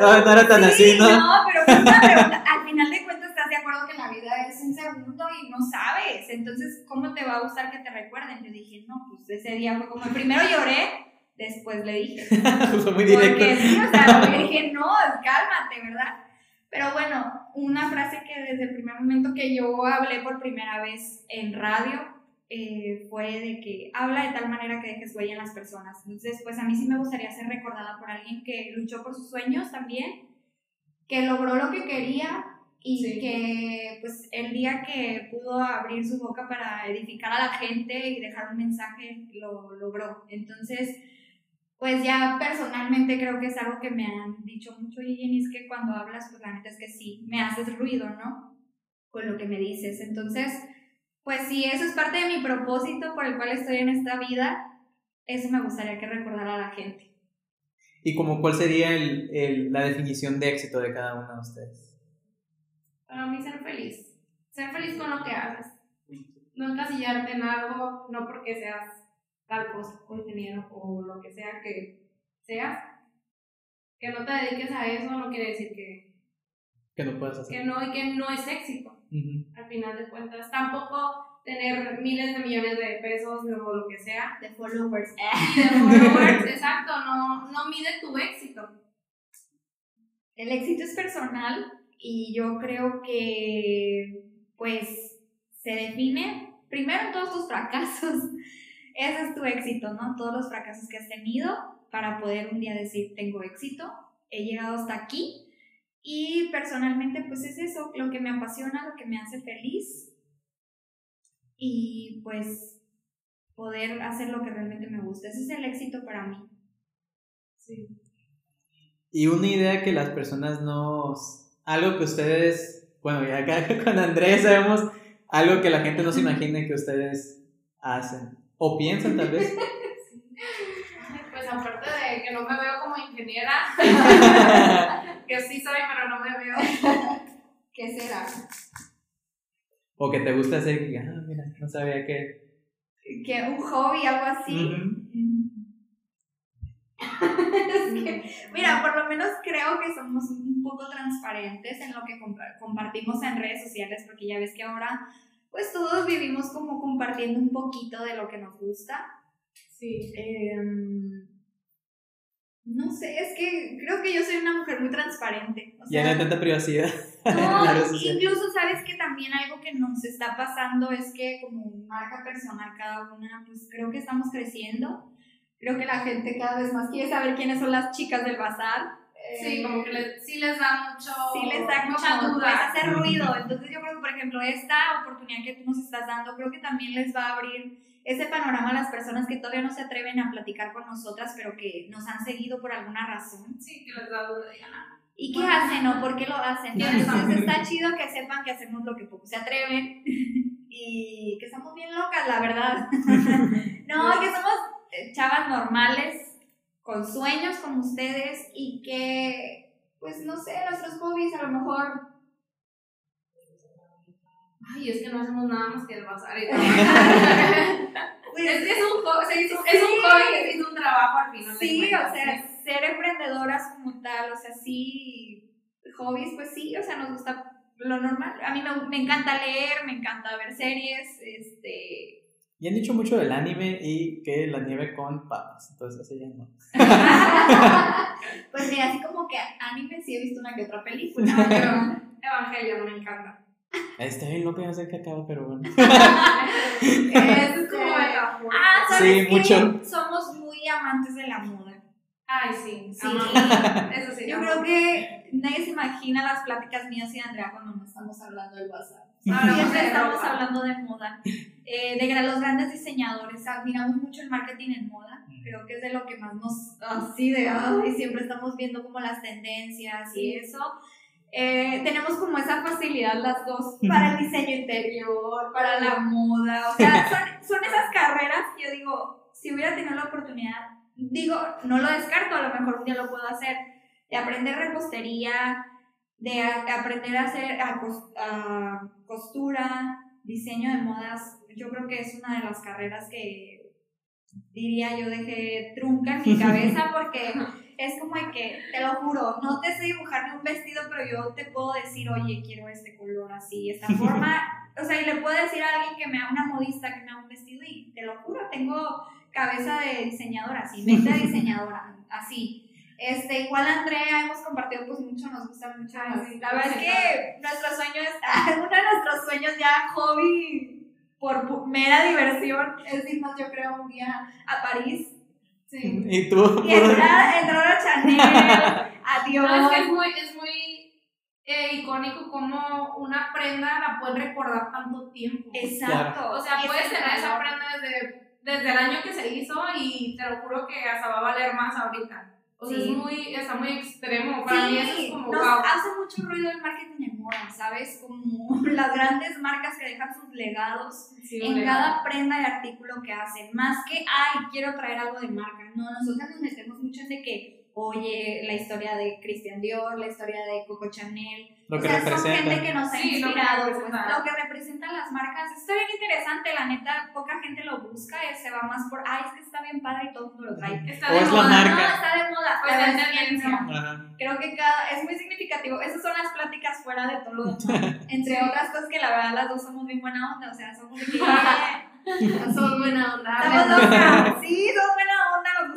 no, no era tan así, Sí, ¿no? pero una pregunta, al final de cuentas estás de acuerdo que la vida es un segundo y no sabes, entonces, ¿cómo te va a gustar que te recuerden? Yo dije, no, pues ese día fue como, primero lloré, después le dije. fue muy directo. Porque sí, o sea, le dije, no, cálmate, ¿verdad? Pero bueno, una frase que desde el primer momento que yo hablé por primera vez en radio eh, fue de que habla de tal manera que dejes huella en las personas. Entonces, pues a mí sí me gustaría ser recordada por alguien que luchó por sus sueños también, que logró lo que quería y Sí. que pues el día que pudo abrir su boca para edificar a la gente y dejar un mensaje, lo logró. Entonces, pues ya personalmente creo que es algo que me han dicho mucho y Jenny, es que cuando hablas, pues la neta es que sí, me haces ruido, ¿no? Con lo que me dices. Entonces, pues sí, eso es parte de mi propósito por el cual estoy en esta vida. Eso me gustaría que recordara a la gente. ¿Y como cuál sería el, el- la definición de éxito de cada uno de ustedes? Para mí ser feliz. Ser feliz con lo que haces. No encasillarte en algo, no porque seas tal cosa, o ingeniero, o lo que sea que seas. Que no te dediques a eso no quiere decir que, que no puedes hacer. Que no, y que no es éxito, al final de cuentas. Tampoco tener miles de millones de pesos o lo que sea. De followers. De followers, exacto, no, no mide tu éxito. El éxito es personal y yo creo que, pues, se define primero en todos tus fracasos. Ese es tu éxito, ¿no? Todos los fracasos que has tenido para poder un día decir, tengo éxito, he llegado hasta aquí. Y personalmente, pues es eso, lo que me apasiona, lo que me hace feliz. Y pues poder hacer lo que realmente me gusta. Ese es el éxito para mí. Sí. Y una idea que las personas nos... Algo que ustedes... Bueno, ya acá con Andrés sabemos algo que la gente no se imagine que ustedes hacen. O piensan tal vez. Pues aparte de que no me veo como ingeniera, que sí soy, pero no me veo. ¿Qué será? O que te gusta hacer que, ah, mira, no sabía que... Que un hobby, algo así. es que, mira, por lo menos creo que somos un poco transparentes en lo que compartimos en redes sociales, porque ya ves que ahora, pues todos vivimos como compartiendo un poquito de lo que nos gusta. Sí. Em, no sé, es que creo que yo soy una mujer muy transparente. ya no hay tanta privacidad. No, incluso sabes que también algo que nos está pasando es que como marca personal cada una, pues creo que estamos creciendo creo que la gente cada vez más quiere saber quiénes son las chicas del bazar. Sí, como que le, sí les da mucho. Sí les da mucha duda. hacer ruido. Entonces, yo creo que, por ejemplo, esta oportunidad que tú nos estás dando, creo que también les va a abrir ese panorama a las personas que todavía no se atreven a platicar con nosotras, pero que nos han seguido por alguna razón. Sí, que les da duda. ¿Y qué hacen o por qué lo hacen? Entonces, está chido que sepan que hacemos lo que poco se atreven y que estamos bien locas, la verdad. no, que somos eh, chavas normales, con sueños como ustedes y que, pues no sé, nuestros hobbies a lo mejor... Ay, es que no hacemos nada más que el bazar. es que es un, hobby, es un hobby es un trabajo al final. Sí, o sea, ser emprendedoras como tal, o sea, sí, hobbies, pues sí, o sea, nos gusta lo normal. A mí me, me encanta leer, me encanta ver series, este y han dicho mucho del anime y que la nieve con papas, entonces así ya no. pues mira, así como que anime sí he visto una que otra película, pero Evangelio no me encanta. Está bien no sé qué acaba, pero bueno. es como Ah, ¿sabes sí, mucho. Somos muy amantes de la moda. Ay, sí. Sí. Eso sí. Yo creo que nadie se imagina las pláticas mías y Andrea cuando no estamos hablando del bazar. Siempre estamos hablando de moda. Eh, de los grandes diseñadores, admiramos mucho el marketing en moda, creo que es de lo que más nos, así de, y siempre estamos viendo como las tendencias y eso. Eh, tenemos como esa facilidad las dos para el diseño interior, para la moda, o sea, son, son esas carreras que yo digo, si hubiera tenido la oportunidad, digo, no lo descarto, a lo mejor un día lo puedo hacer, de aprender repostería, de aprender a hacer a costura, diseño de modas, yo creo que es una de las carreras que diría yo dejé trunca en mi cabeza porque es como de que, te lo juro, no te sé dibujar un vestido, pero yo te puedo decir, oye, quiero este color así, esta forma. O sea, y le puedo decir a alguien que me haga una modista que me haga un vestido y te lo juro, tengo cabeza de diseñadora, así, mente de diseñadora, así. Este, igual Andrea, hemos compartido pues mucho, nos gusta mucho. la verdad es que nuestro sueño es, uno de nuestros sueños ya hobby por mera diversión es irnos yo creo un día a París. Sí. ¿Y tú? Y entrar, entrar a Chanel, adiós. No, es que es muy, es muy eh, icónico como una prenda la puedes recordar tanto tiempo. Exacto. O sea, puedes tener esa prenda desde, desde el año que se hizo y te lo juro que hasta va a valer más ahorita. O sea, es muy, está muy extremo. Para mí eso es como, nos hace mucho ruido el marketing en moda, ¿sabes? Como las grandes marcas que dejan sus legados en cada prenda y artículo que hacen. Más que, ay, quiero traer algo de marca. No, nosotros nos metemos mucho en de que oye la historia de Christian Dior, la historia de Coco Chanel. Lo o que sea, representa. son gente que nos ha Sí, lo que inspirado, pues, lo que representan las marcas. Está bien interesante, la neta, poca gente lo busca, eh, se va más por, ay, es que está bien padre y todo el mundo lo trae. Está O de es la moda. marca. No, está de moda, Pues pero es es tendencia. bien, no. Ajá. Creo que cada, es muy significativo. Esas son las pláticas fuera de todo Entre otras cosas que la verdad las dos somos bien buena onda, o sea, somos que... somos buena onda. Somos dos, sí, somos buena onda,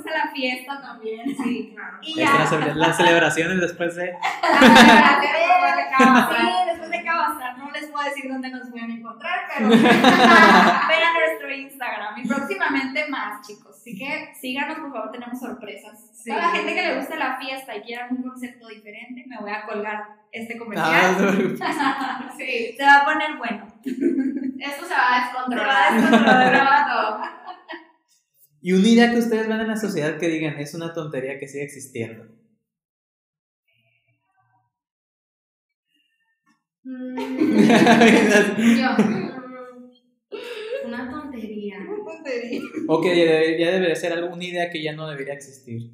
gusta la fiesta también. Sí, claro. Y ya. Las celebraciones después de... sí, después de Cabastar, no les puedo decir dónde nos pueden encontrar, pero ven a nuestro Instagram y próximamente más, chicos. Así que síganos, por favor, tenemos sorpresas. Sí. Toda la gente que le gusta la fiesta y quiera un concepto diferente, me voy a colgar este comercial. Ah, sí. Se va a poner bueno. Esto se va a descontrolar. Se va a descontrolar todo. Y una idea que ustedes ven en la sociedad que digan es una tontería que sigue existiendo. Mm. Yo. Una tontería. Una tontería. O que ya debería ser alguna idea que ya no debería existir.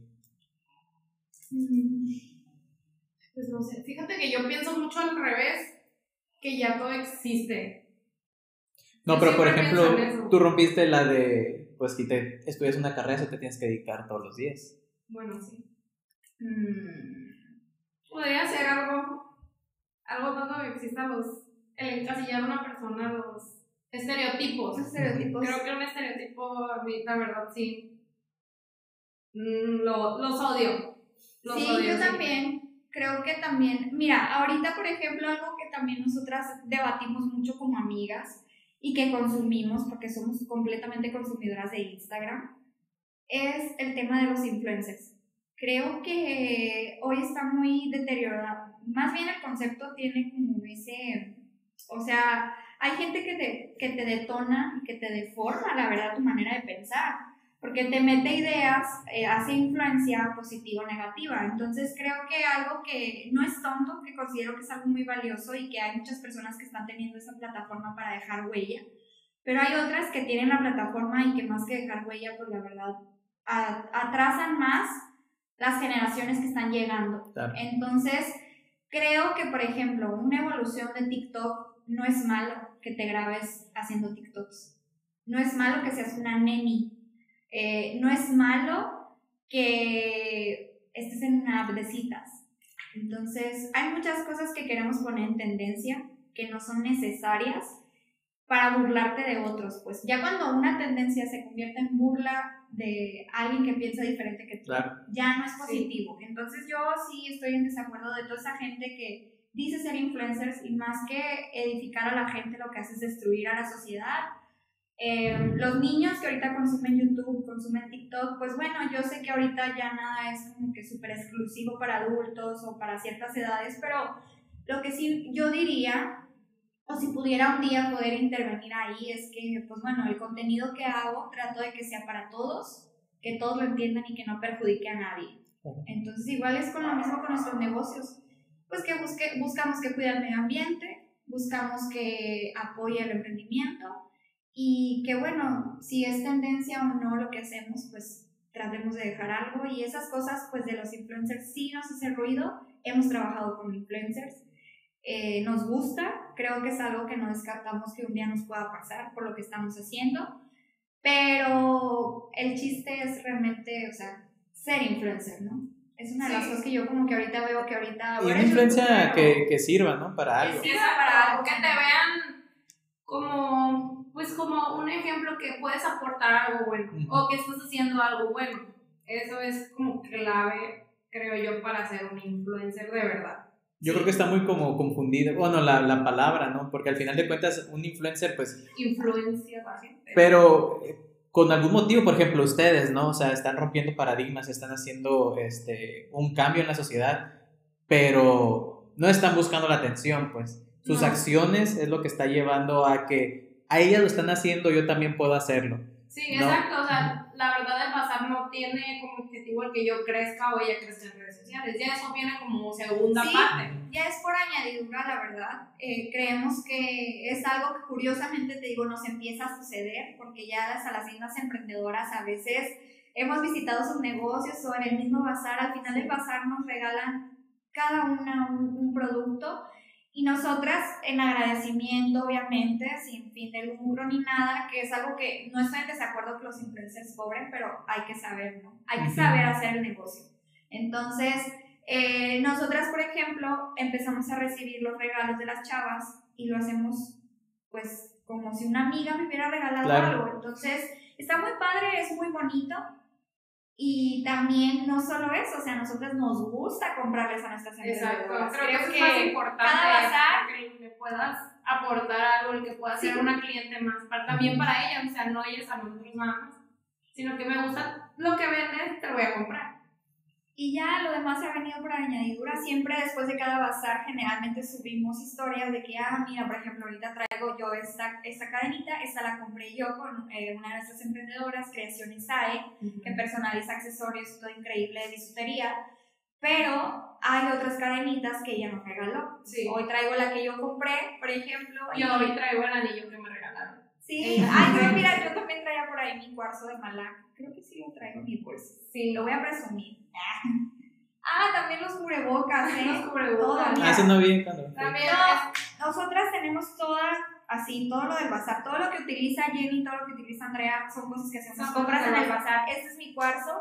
Mm. Pues no sé. Fíjate que yo pienso mucho al revés, que ya todo existe. No, pero por ejemplo, tú rompiste la de, pues si te estudias una carrera, eso te tienes que dedicar todos los días. Bueno, sí. Mm. Podría ser algo, algo tanto que exista los, el encasillar a una persona, los estereotipos. estereotipos. Creo que un estereotipo, a mí, la verdad, sí. Mm, lo, los odio. Los sí, odio, yo también. Creo que también, mira, ahorita por ejemplo algo que también nosotras debatimos mucho como amigas y que consumimos porque somos completamente consumidoras de Instagram es el tema de los influencers. Creo que hoy está muy deteriorado. Más bien el concepto tiene como ese, o sea, hay gente que te, que te detona y que te deforma, la verdad, tu manera de pensar porque te mete ideas, eh, hace influencia positiva o negativa. Entonces creo que algo que no es tonto, que considero que es algo muy valioso y que hay muchas personas que están teniendo esa plataforma para dejar huella, pero hay otras que tienen la plataforma y que más que dejar huella, pues la verdad, atrasan más las generaciones que están llegando. Entonces, creo que, por ejemplo, una evolución de TikTok no es malo que te grabes haciendo TikToks. No es malo que seas una neni eh, no es malo que estés en una app de citas. Entonces, hay muchas cosas que queremos poner en tendencia que no son necesarias para burlarte de otros. Pues ya cuando una tendencia se convierte en burla de alguien que piensa diferente que tú, ya no es positivo. Entonces yo sí estoy en desacuerdo de toda esa gente que dice ser influencers y más que edificar a la gente lo que hace es destruir a la sociedad eh, los niños que ahorita consumen YouTube, consumen TikTok, pues bueno, yo sé que ahorita ya nada es como que súper exclusivo para adultos o para ciertas edades, pero lo que sí yo diría, o si pudiera un día poder intervenir ahí, es que, pues bueno, el contenido que hago trato de que sea para todos, que todos lo entiendan y que no perjudique a nadie. Entonces, igual es con lo mismo con nuestros negocios, pues que busque, buscamos que cuide el medio ambiente, buscamos que apoye el emprendimiento y que bueno, si es tendencia o no lo que hacemos, pues tratemos de dejar algo y esas cosas pues de los influencers sí nos hace ruido, hemos trabajado con influencers, eh, nos gusta, creo que es algo que no descartamos que un día nos pueda pasar por lo que estamos haciendo, pero el chiste es realmente, o sea, ser influencer, ¿no? Es una de las cosas que yo como que ahorita veo que ahorita... Y una influencia que, que, sirva, ¿no? Para algo. Que sirva para algo, que te vean como pues como un ejemplo que puedes aportar algo bueno o que estás haciendo algo bueno. Eso es como clave, creo yo, para ser un influencer de verdad. Yo creo que está muy como confundido, bueno, la, la, palabra, ¿no? Porque al final de cuentas un influencer pues... Influencia la gente. Pero eh, con algún motivo, por ejemplo, ustedes, ¿no? O sea, están rompiendo paradigmas, están haciendo este, un cambio en la sociedad, pero no están buscando la atención, pues. Sus acciones es lo que está llevando a que a ellas lo están haciendo, yo también puedo hacerlo. Sí, exacto. O sea, la verdad, el pasar no tiene como objetivo el que yo crezca o ella crezca en redes sociales. Ya eso viene como segunda sí, parte. Ya es por añadidura, la verdad. Eh, creemos que es algo que curiosamente, te digo, nos empieza a suceder porque ya a las tiendas emprendedoras a veces hemos visitado sus negocios o en el mismo bazar, al final del bazar nos regalan cada una un producto y nosotras, en agradecimiento, obviamente, sin fin de lucro ni nada, que es algo que no estoy en desacuerdo que los influencers cobren, pero hay que saber, ¿no? Hay que saber hacer el negocio. Entonces, Eh, nosotras, por ejemplo, empezamos a recibir los regalos de las chavas y lo hacemos pues como si una amiga me hubiera regalado algo. Entonces, está muy padre, es muy bonito. Y también no solo eso, o sea, a nosotros nos gusta comprarles a nuestras Exacto, creo, que eso es más importante. Cada bazar, que le puedas aportar algo, el que pueda ser una cliente más, para, también para ella, o sea, no ellas a nosotros nada más, sino que me gusta lo que vendes, te lo voy a comprar. Y ya lo demás ha venido por añadidura. Siempre después de cada bazar, generalmente subimos historias de que, ah, mira, por ejemplo, ahorita traigo yo esta, esta cadenita, esta la compré yo con eh, una de nuestras emprendedoras, Creaciones AE, que personaliza accesorios, todo increíble de bisutería. Pero hay otras cadenitas que ella nos regaló. Hoy traigo la que yo compré, por ejemplo. Y hoy traigo el anillo que me regalaron. Sí, ay, mira, yo también traía por ahí mi cuarzo de Malac. Creo que sí lo traigo en mi bolsa. Sí, lo voy a presumir. Ah, también los cubrebocas, ¿eh? Los cubrebocas. Ah, eso no vi cuando. También. nosotras tenemos todas, así, todo lo del bazar. Todo lo que utiliza Jenny, todo lo que utiliza Andrea, son cosas que hacemos compras en el bazar. Este es mi cuarzo,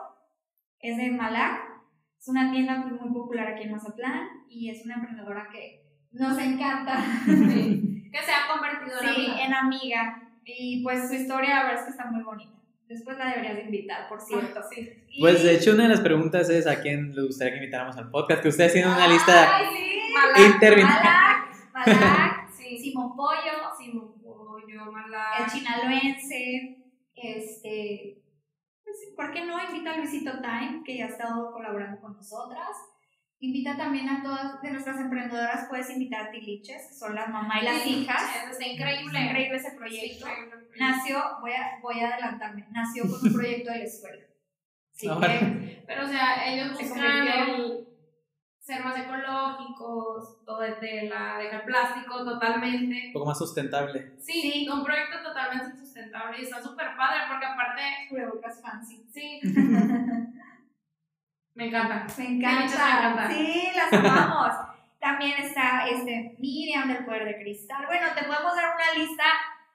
es de Malac. Es una tienda muy, popular aquí en Mazatlán y es una emprendedora que nos encanta. que se ha convertido en amiga. en amiga. Y pues su historia, la verdad es que está muy bonita. Después la deberías de invitar, por cierto. Sí. Pues de hecho, una de las preguntas es a quién le gustaría que invitáramos al podcast, que ustedes tienen una lista interminable. Malac, Malac, sí. Simón Pollo, Simón Pollo, Malac. El chinaloense, este, pues, ¿por qué no invita a Luisito Time, que ya ha estado colaborando con nosotras? Invita también a todas de nuestras emprendedoras, puedes invitar a Tiliches, son las mamá y las hijas. Está increíble. increíble ese proyecto. Nació, voy a, voy a adelantarme, nació con un proyecto de la escuela. Sí, pero o sea, ellos buscan el ser más ecológicos, todo de tela, dejar plástico totalmente. Un poco más sustentable. Sí, un proyecto totalmente sustentable y está súper padre porque aparte... Cubrebocas fancy. Sí. Me encanta. Me encanta. Sí, las amamos. También está este, Miriam del Poder de Cristal. Bueno, te podemos dar una lista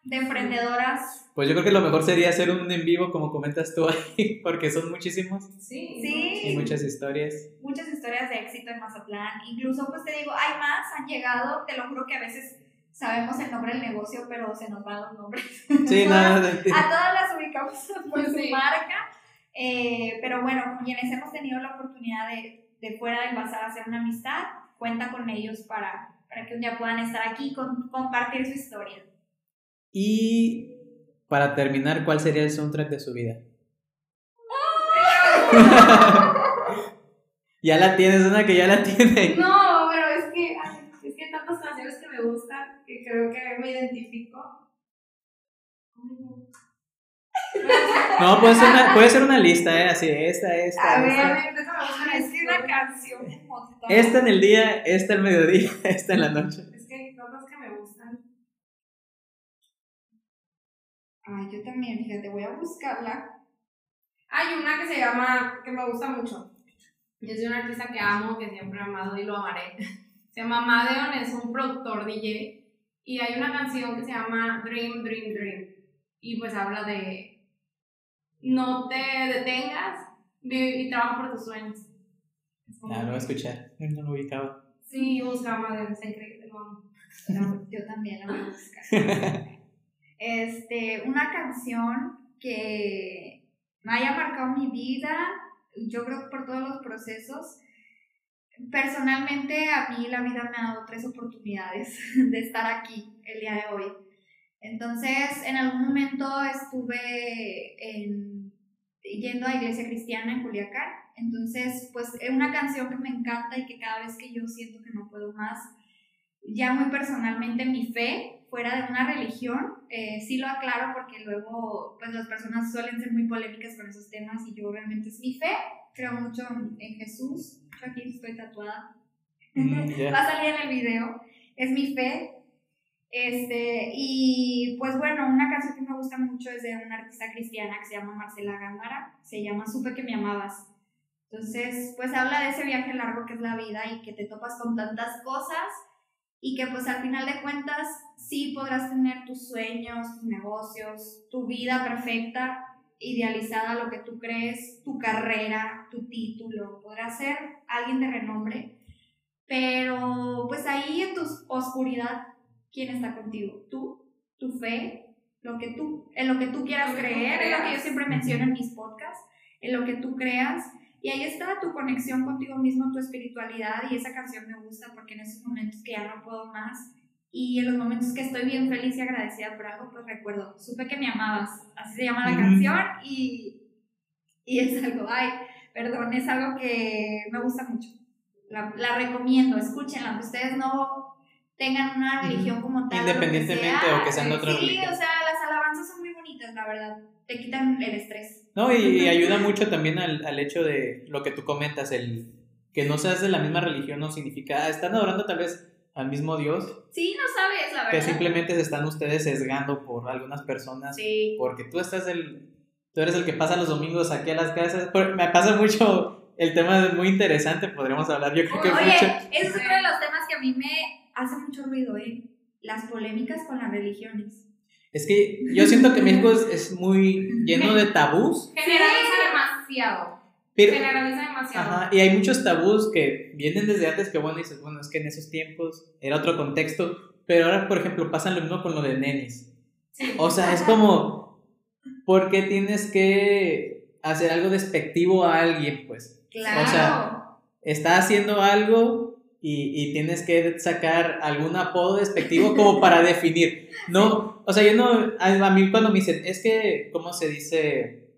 de emprendedoras. Pues yo creo que lo mejor sería hacer un en vivo, como comentas tú ahí, porque son muchísimos. Sí. sí. Y muchas historias. Muchas historias de éxito en Mazatlán. Incluso, pues te digo, hay más, han llegado, te lo juro que a veces sabemos el nombre del negocio, pero se nos van los nombres. Sí, nada. a todas las ubicamos por su marca eh, pero bueno, quienes hemos tenido la oportunidad de, de fuera del bazar hacer una amistad, cuenta con ellos para, para que un día puedan estar aquí y compartir su historia. Y para terminar, ¿cuál sería el soundtrack de su vida? ya la tienes, una que ya la tiene. No, pero es que, es que hay tantas canciones que me gustan que creo que me identifico. No, puede ser una, puede ser una lista, ¿eh? Así, esta, esta. A ver, a ver, déjame es que una canción. Esta en el día, esta el mediodía, esta en la noche. Es que hay cosas que me gustan. Ay, yo también, fíjate, voy a buscarla. Hay una que se llama, que me gusta mucho. Y es de una artista que amo, que siempre he amado y lo amaré. Se llama Madeon, es un productor DJ. Y hay una canción que se llama Dream, Dream, Dream. Y pues habla de no te detengas y trabaja por tus sueños. Ah, lo voy a escuchar, no lo ubicaba. Sí, buscaba de está increíble, yo también la voy a buscar. este, una canción que me haya marcado mi vida, yo creo que por todos los procesos. Personalmente a mí la vida me ha dado tres oportunidades de estar aquí el día de hoy. Entonces, en algún momento estuve yendo a iglesia cristiana en Culiacán. Entonces, pues es una canción que me encanta y que cada vez que yo siento que no puedo más, ya muy personalmente mi fe, fuera de una religión, eh, sí lo aclaro porque luego pues las personas suelen ser muy polémicas con esos temas y yo realmente es mi fe, creo mucho en Jesús, yo aquí estoy tatuada, mm, va a salir en el video, es mi fe, este, y pues bueno, una canción que me gusta mucho es de una artista cristiana que se llama Marcela Gándara, se llama Supe que me amabas. Entonces, pues habla de ese viaje largo que es la vida y que te topas con tantas cosas y que pues al final de cuentas sí podrás tener tus sueños, tus negocios, tu vida perfecta, idealizada lo que tú crees, tu carrera, tu título, podrás ser alguien de renombre, pero pues ahí en tu oscuridad, ¿quién está contigo? ¿Tú? ¿Tu fe? Lo que tú, en lo que tú quieras creer, es lo que yo siempre menciono en mis podcasts, en lo que tú creas. Y ahí está tu conexión contigo mismo, tu espiritualidad. Y esa canción me gusta porque en esos momentos que ya no puedo más y en los momentos que estoy bien feliz y agradecida por algo, pues recuerdo, supe que me amabas. Así se llama la canción y, y es algo, ay, perdón, es algo que me gusta mucho. La, la recomiendo, escúchenla, ustedes no tengan una religión como tal. Independientemente o que, sean de otra sí, religión. Sí, o sea, las alabanzas son muy bonitas, la verdad. Te quitan el estrés. No, y, ayuda mucho también al, al, hecho de lo que tú comentas, el que no seas de la misma religión no significa, ah, están adorando tal vez al mismo Dios. Sí, no sabes, la verdad. Que simplemente se están ustedes sesgando por algunas personas. Sí. Porque tú estás el. Tú eres el que pasa los domingos aquí a las casas. Me pasa mucho. El tema es muy interesante, podríamos hablar. Yo creo que Oye, mucho. ese es uno de los temas que a mí me hace mucho ruido, ¿eh? Las polémicas con las religiones. Es que yo siento que México es, es muy lleno de tabús. Generaliza demasiado. Pero, Generaliza demasiado. Ajá, y hay muchos tabús que vienen desde antes que, bueno, dices, bueno, es que en esos tiempos era otro contexto, pero ahora, por ejemplo, pasa lo mismo con lo de nenis. Sí. O sea, es como, ¿por qué tienes que hacer algo despectivo a alguien, pues? Claro. O sea, está haciendo algo y, y, tienes que sacar algún apodo despectivo como para definir. No, o sea, yo no, a, a mí cuando me dicen, es que, ¿cómo se dice?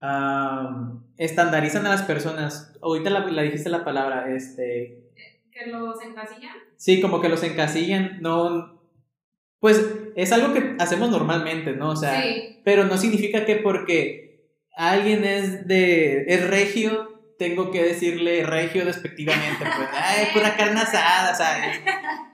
Um, estandarizan a las personas. Ahorita la, la, dijiste la palabra, este... ¿Que los encasillan? Sí, como que los encasillan, no... Pues es algo que hacemos normalmente, ¿no? O sea, sí. pero no significa que porque alguien es de... es regio, tengo que decirle regio despectivamente, pues, ay, pura carne asada, ¿sabes?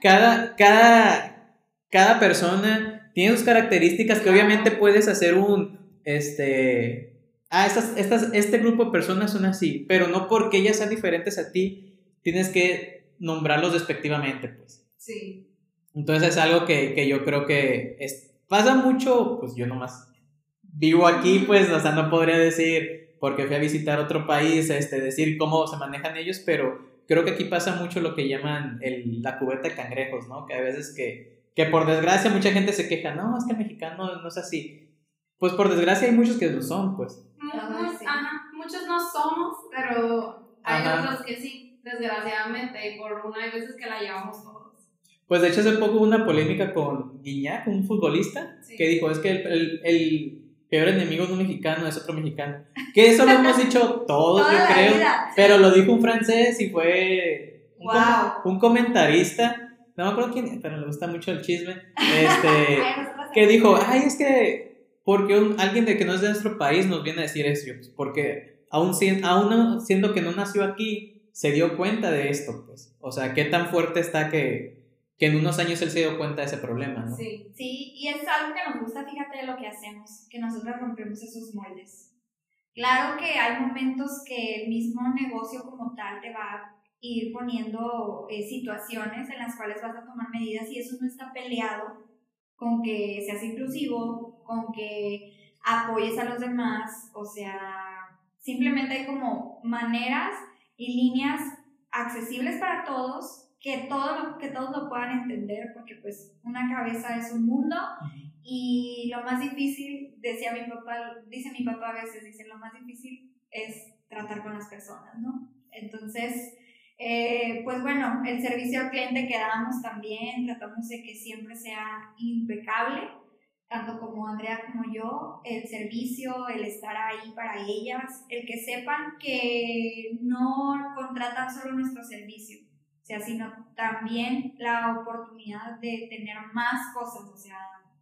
Cada, cada, cada persona tiene sus características que obviamente puedes hacer un, este, ah, estas, estas, este grupo de personas son así, pero no porque ellas sean diferentes a ti, tienes que nombrarlos despectivamente, pues. Sí. Entonces es algo que, que yo creo que es, pasa mucho, pues yo nomás vivo aquí, pues, o sea, no podría decir, porque fui a visitar otro país, este, decir cómo se manejan ellos, pero creo que aquí pasa mucho lo que llaman el, la cubeta de cangrejos, ¿no? Que a veces que, que por desgracia mucha gente se queja, no, es que el mexicano no es así. Pues por desgracia hay muchos que lo son, pues. Muchos, sí. ajá, muchos no somos, pero hay ajá. otros que sí, desgraciadamente, y por una hay veces que la llevamos todos. Pues de hecho hace poco hubo una polémica con Guiñac, un futbolista, sí. que dijo, es que el, el, el, peor enemigo de un mexicano es otro mexicano. Que eso lo hemos dicho todos, Toda yo creo, vida, pero lo dijo un francés y fue un, Wow. com un comentarista, no me acuerdo quién, pero le gusta mucho el chisme, este, que dijo, ay, es que, porque un, alguien de que no es de nuestro país nos viene a decir eso, pues, porque aún, si- aún siendo que no nació aquí, se dio cuenta de esto, pues, o sea, qué tan fuerte está que, que en unos años él se dio cuenta de ese problema, ¿no? Sí. Sí, y es algo que nos gusta, fíjate, de lo que hacemos, que nosotros rompemos esos moldes. Claro que hay momentos que el mismo negocio como tal te va a ir poniendo eh, situaciones en las cuales vas a tomar medidas y eso no está peleado con que seas inclusivo, con que apoyes a los demás, o sea, simplemente hay como maneras y líneas accesibles para todos que, todo lo- que todos lo puedan entender, porque pues una cabeza es un mundo y lo más difícil, decía mi papá, dice mi papá a veces, dice, lo más difícil es tratar con las personas, ¿no? Entonces, eh, pues bueno, el servicio al cliente que damos también, tratamos de que siempre sea impecable, tanto como Andrea como yo, el servicio, el estar ahí para ellas, el que sepan que no contratan solo nuestro servicio, o sea, sino también la oportunidad de tener más cosas, o sea,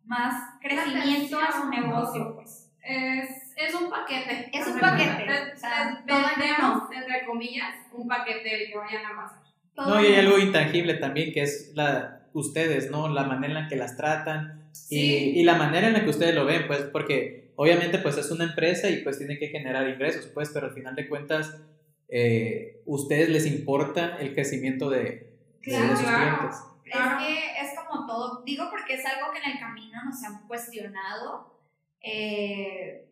más crecimiento a su negocio, pues. Es, es un paquete. Es un de paquete, o sea, Es- vendemos, entre comillas, un paquete el que vayan a pasar. Todo No, y hay algo intangible también, que es la, ustedes, ¿no? La manera en la que las tratan y, Sí. y la manera en la que ustedes lo ven, pues, porque obviamente, pues, es una empresa y, pues, tiene que generar ingresos, pues, pero al final de cuentas, eh, ustedes les importa el crecimiento de, de- Claro, de sus claro. clientes. Claro. Es que es como todo, digo porque es algo que en el camino nos han cuestionado. Eh,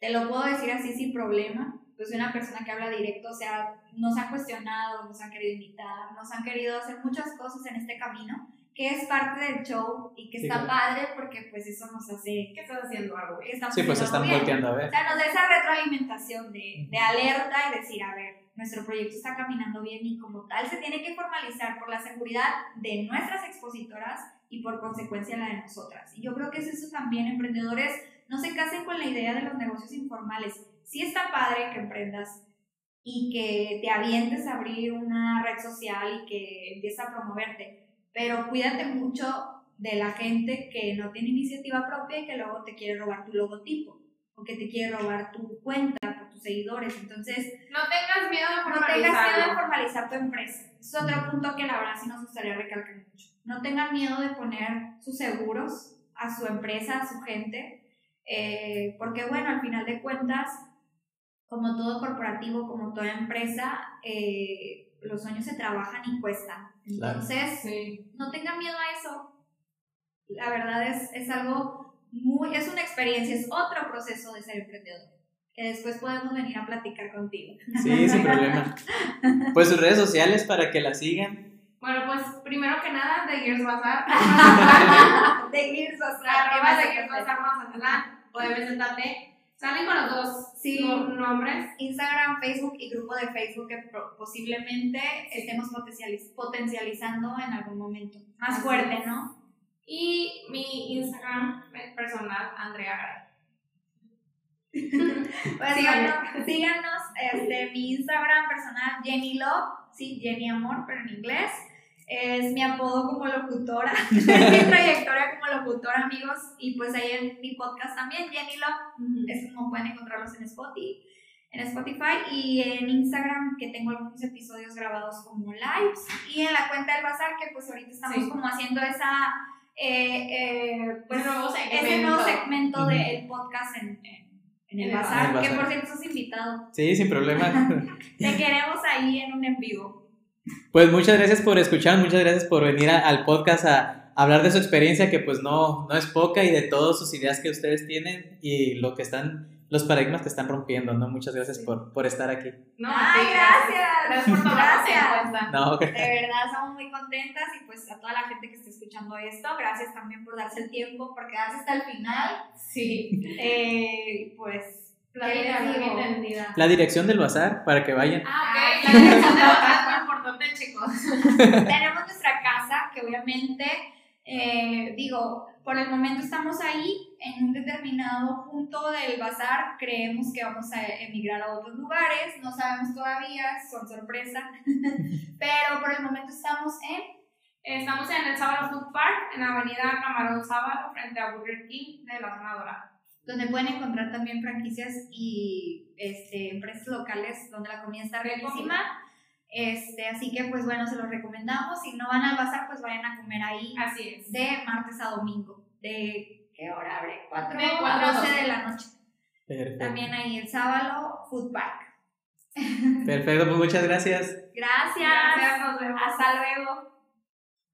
te lo puedo decir así sin problema, pues soy una persona que habla directo, o sea, nos han cuestionado, nos han querido invitar, nos han querido hacer muchas cosas en este camino, que es parte del show y que Sí, está claro. padre porque pues eso nos hace ¿Qué estás haciendo algo? que estamos Sí, pues están bien. volteando a O ver. sea, nos da esa retroalimentación de, de alerta y decir, a ver, nuestro proyecto está caminando bien y como tal se tiene que formalizar por la seguridad de nuestras expositoras y por consecuencia la de nosotras. Y yo creo que es eso también, emprendedores, no se casen con la idea de los negocios informales. Sí está padre que emprendas y que te avientes a abrir una red social y que empieces a promoverte, pero cuídate mucho de la gente que no tiene iniciativa propia y que luego te quiere robar tu logotipo o que te quiere robar tu cuenta por tus seguidores. Entonces, No tengas miedo de no tengas miedo de formalizar tu empresa. Es otro punto que la verdad sí nos gustaría recalcar mucho. No tengan miedo de poner sus seguros a su empresa, a su gente, eh, porque bueno, al final de cuentas, como todo corporativo, como toda empresa, eh, los sueños se trabajan y cuestan. Claro. Entonces, Sí. no tengan miedo a eso. La verdad es, es algo muy, es una experiencia, es otro proceso de ser emprendedor, que después podemos venir a platicar contigo. Sí, sin problema. Pues sus redes sociales para que la sigan. Bueno, pues primero que nada, de Gears Bazaar. de Gears Arriba de Gears Bazaar Mazatlán o de. Salen con los dos Sí. no- nombres. Instagram, Facebook y grupo de Facebook que posiblemente estemos potencializ- potencializando en algún momento. Más Así fuerte, es. ¿no? Y mi Instagram personal, Andrea Garay. Pues Síganme. bueno, síganos, este, mi Instagram personal, Jenny Love, sí, Jenny Amor, pero en inglés. Es mi apodo como locutora, es mi trayectoria como locutora, amigos. Y pues ahí en mi podcast también, Jenny Love, es como pueden encontrarlos en Spotify, en Spotify y en Instagram, que tengo algunos episodios grabados como lives. Y en la cuenta del bazar, que pues ahorita estamos Sí. como haciendo esa. eh, eh, pues, Ese nuevo ese nuevo segmento. del podcast en, en- en el En el bazar, bazar. que por bazar. cierto sos invitado. Sí, sin problema. Te queremos ahí en un en vivo. Pues muchas gracias por escuchar, muchas gracias por venir a- al podcast a hablar de su experiencia que pues no, no es poca y de todas sus ideas que ustedes tienen y lo que están, los paradigmas que están rompiendo, ¿no? Muchas gracias por, por estar aquí. No, Ay, gracias. Gracias por Gracias. cuenta. No, De verdad, estamos muy contentas y pues a toda la gente que está escuchando esto, gracias también por darse el tiempo, por quedarse hasta el final. Sí. Eh, pues, La la dirección del bazar para que vayan. Ah, Ah, ok. La dirección de votar es muy importante, chicos. Tenemos nuestra casa que obviamente, eh, digo, por el momento estamos ahí en un determinado punto del bazar, creemos que vamos a emigrar a otros lugares, no sabemos todavía, son sorpresa, pero por el momento estamos en Estamos en el Sábado Food Park, en la avenida Camarón Sábado, frente a Burger King de la zona dorada. Donde pueden encontrar también franquicias y este, empresas locales donde la comida está riquísima. Este, así que pues bueno, se los recomendamos. Si no van al bazar, pues vayan a comer ahí Así es. de martes a domingo. ¿De qué hora abre? 4 De a cuatro a 12 doce. de la noche. Perfecto. También ahí el sábado, Food Park. Perfecto, pues muchas gracias. Gracias. Gracias, nos vemos. Hasta luego.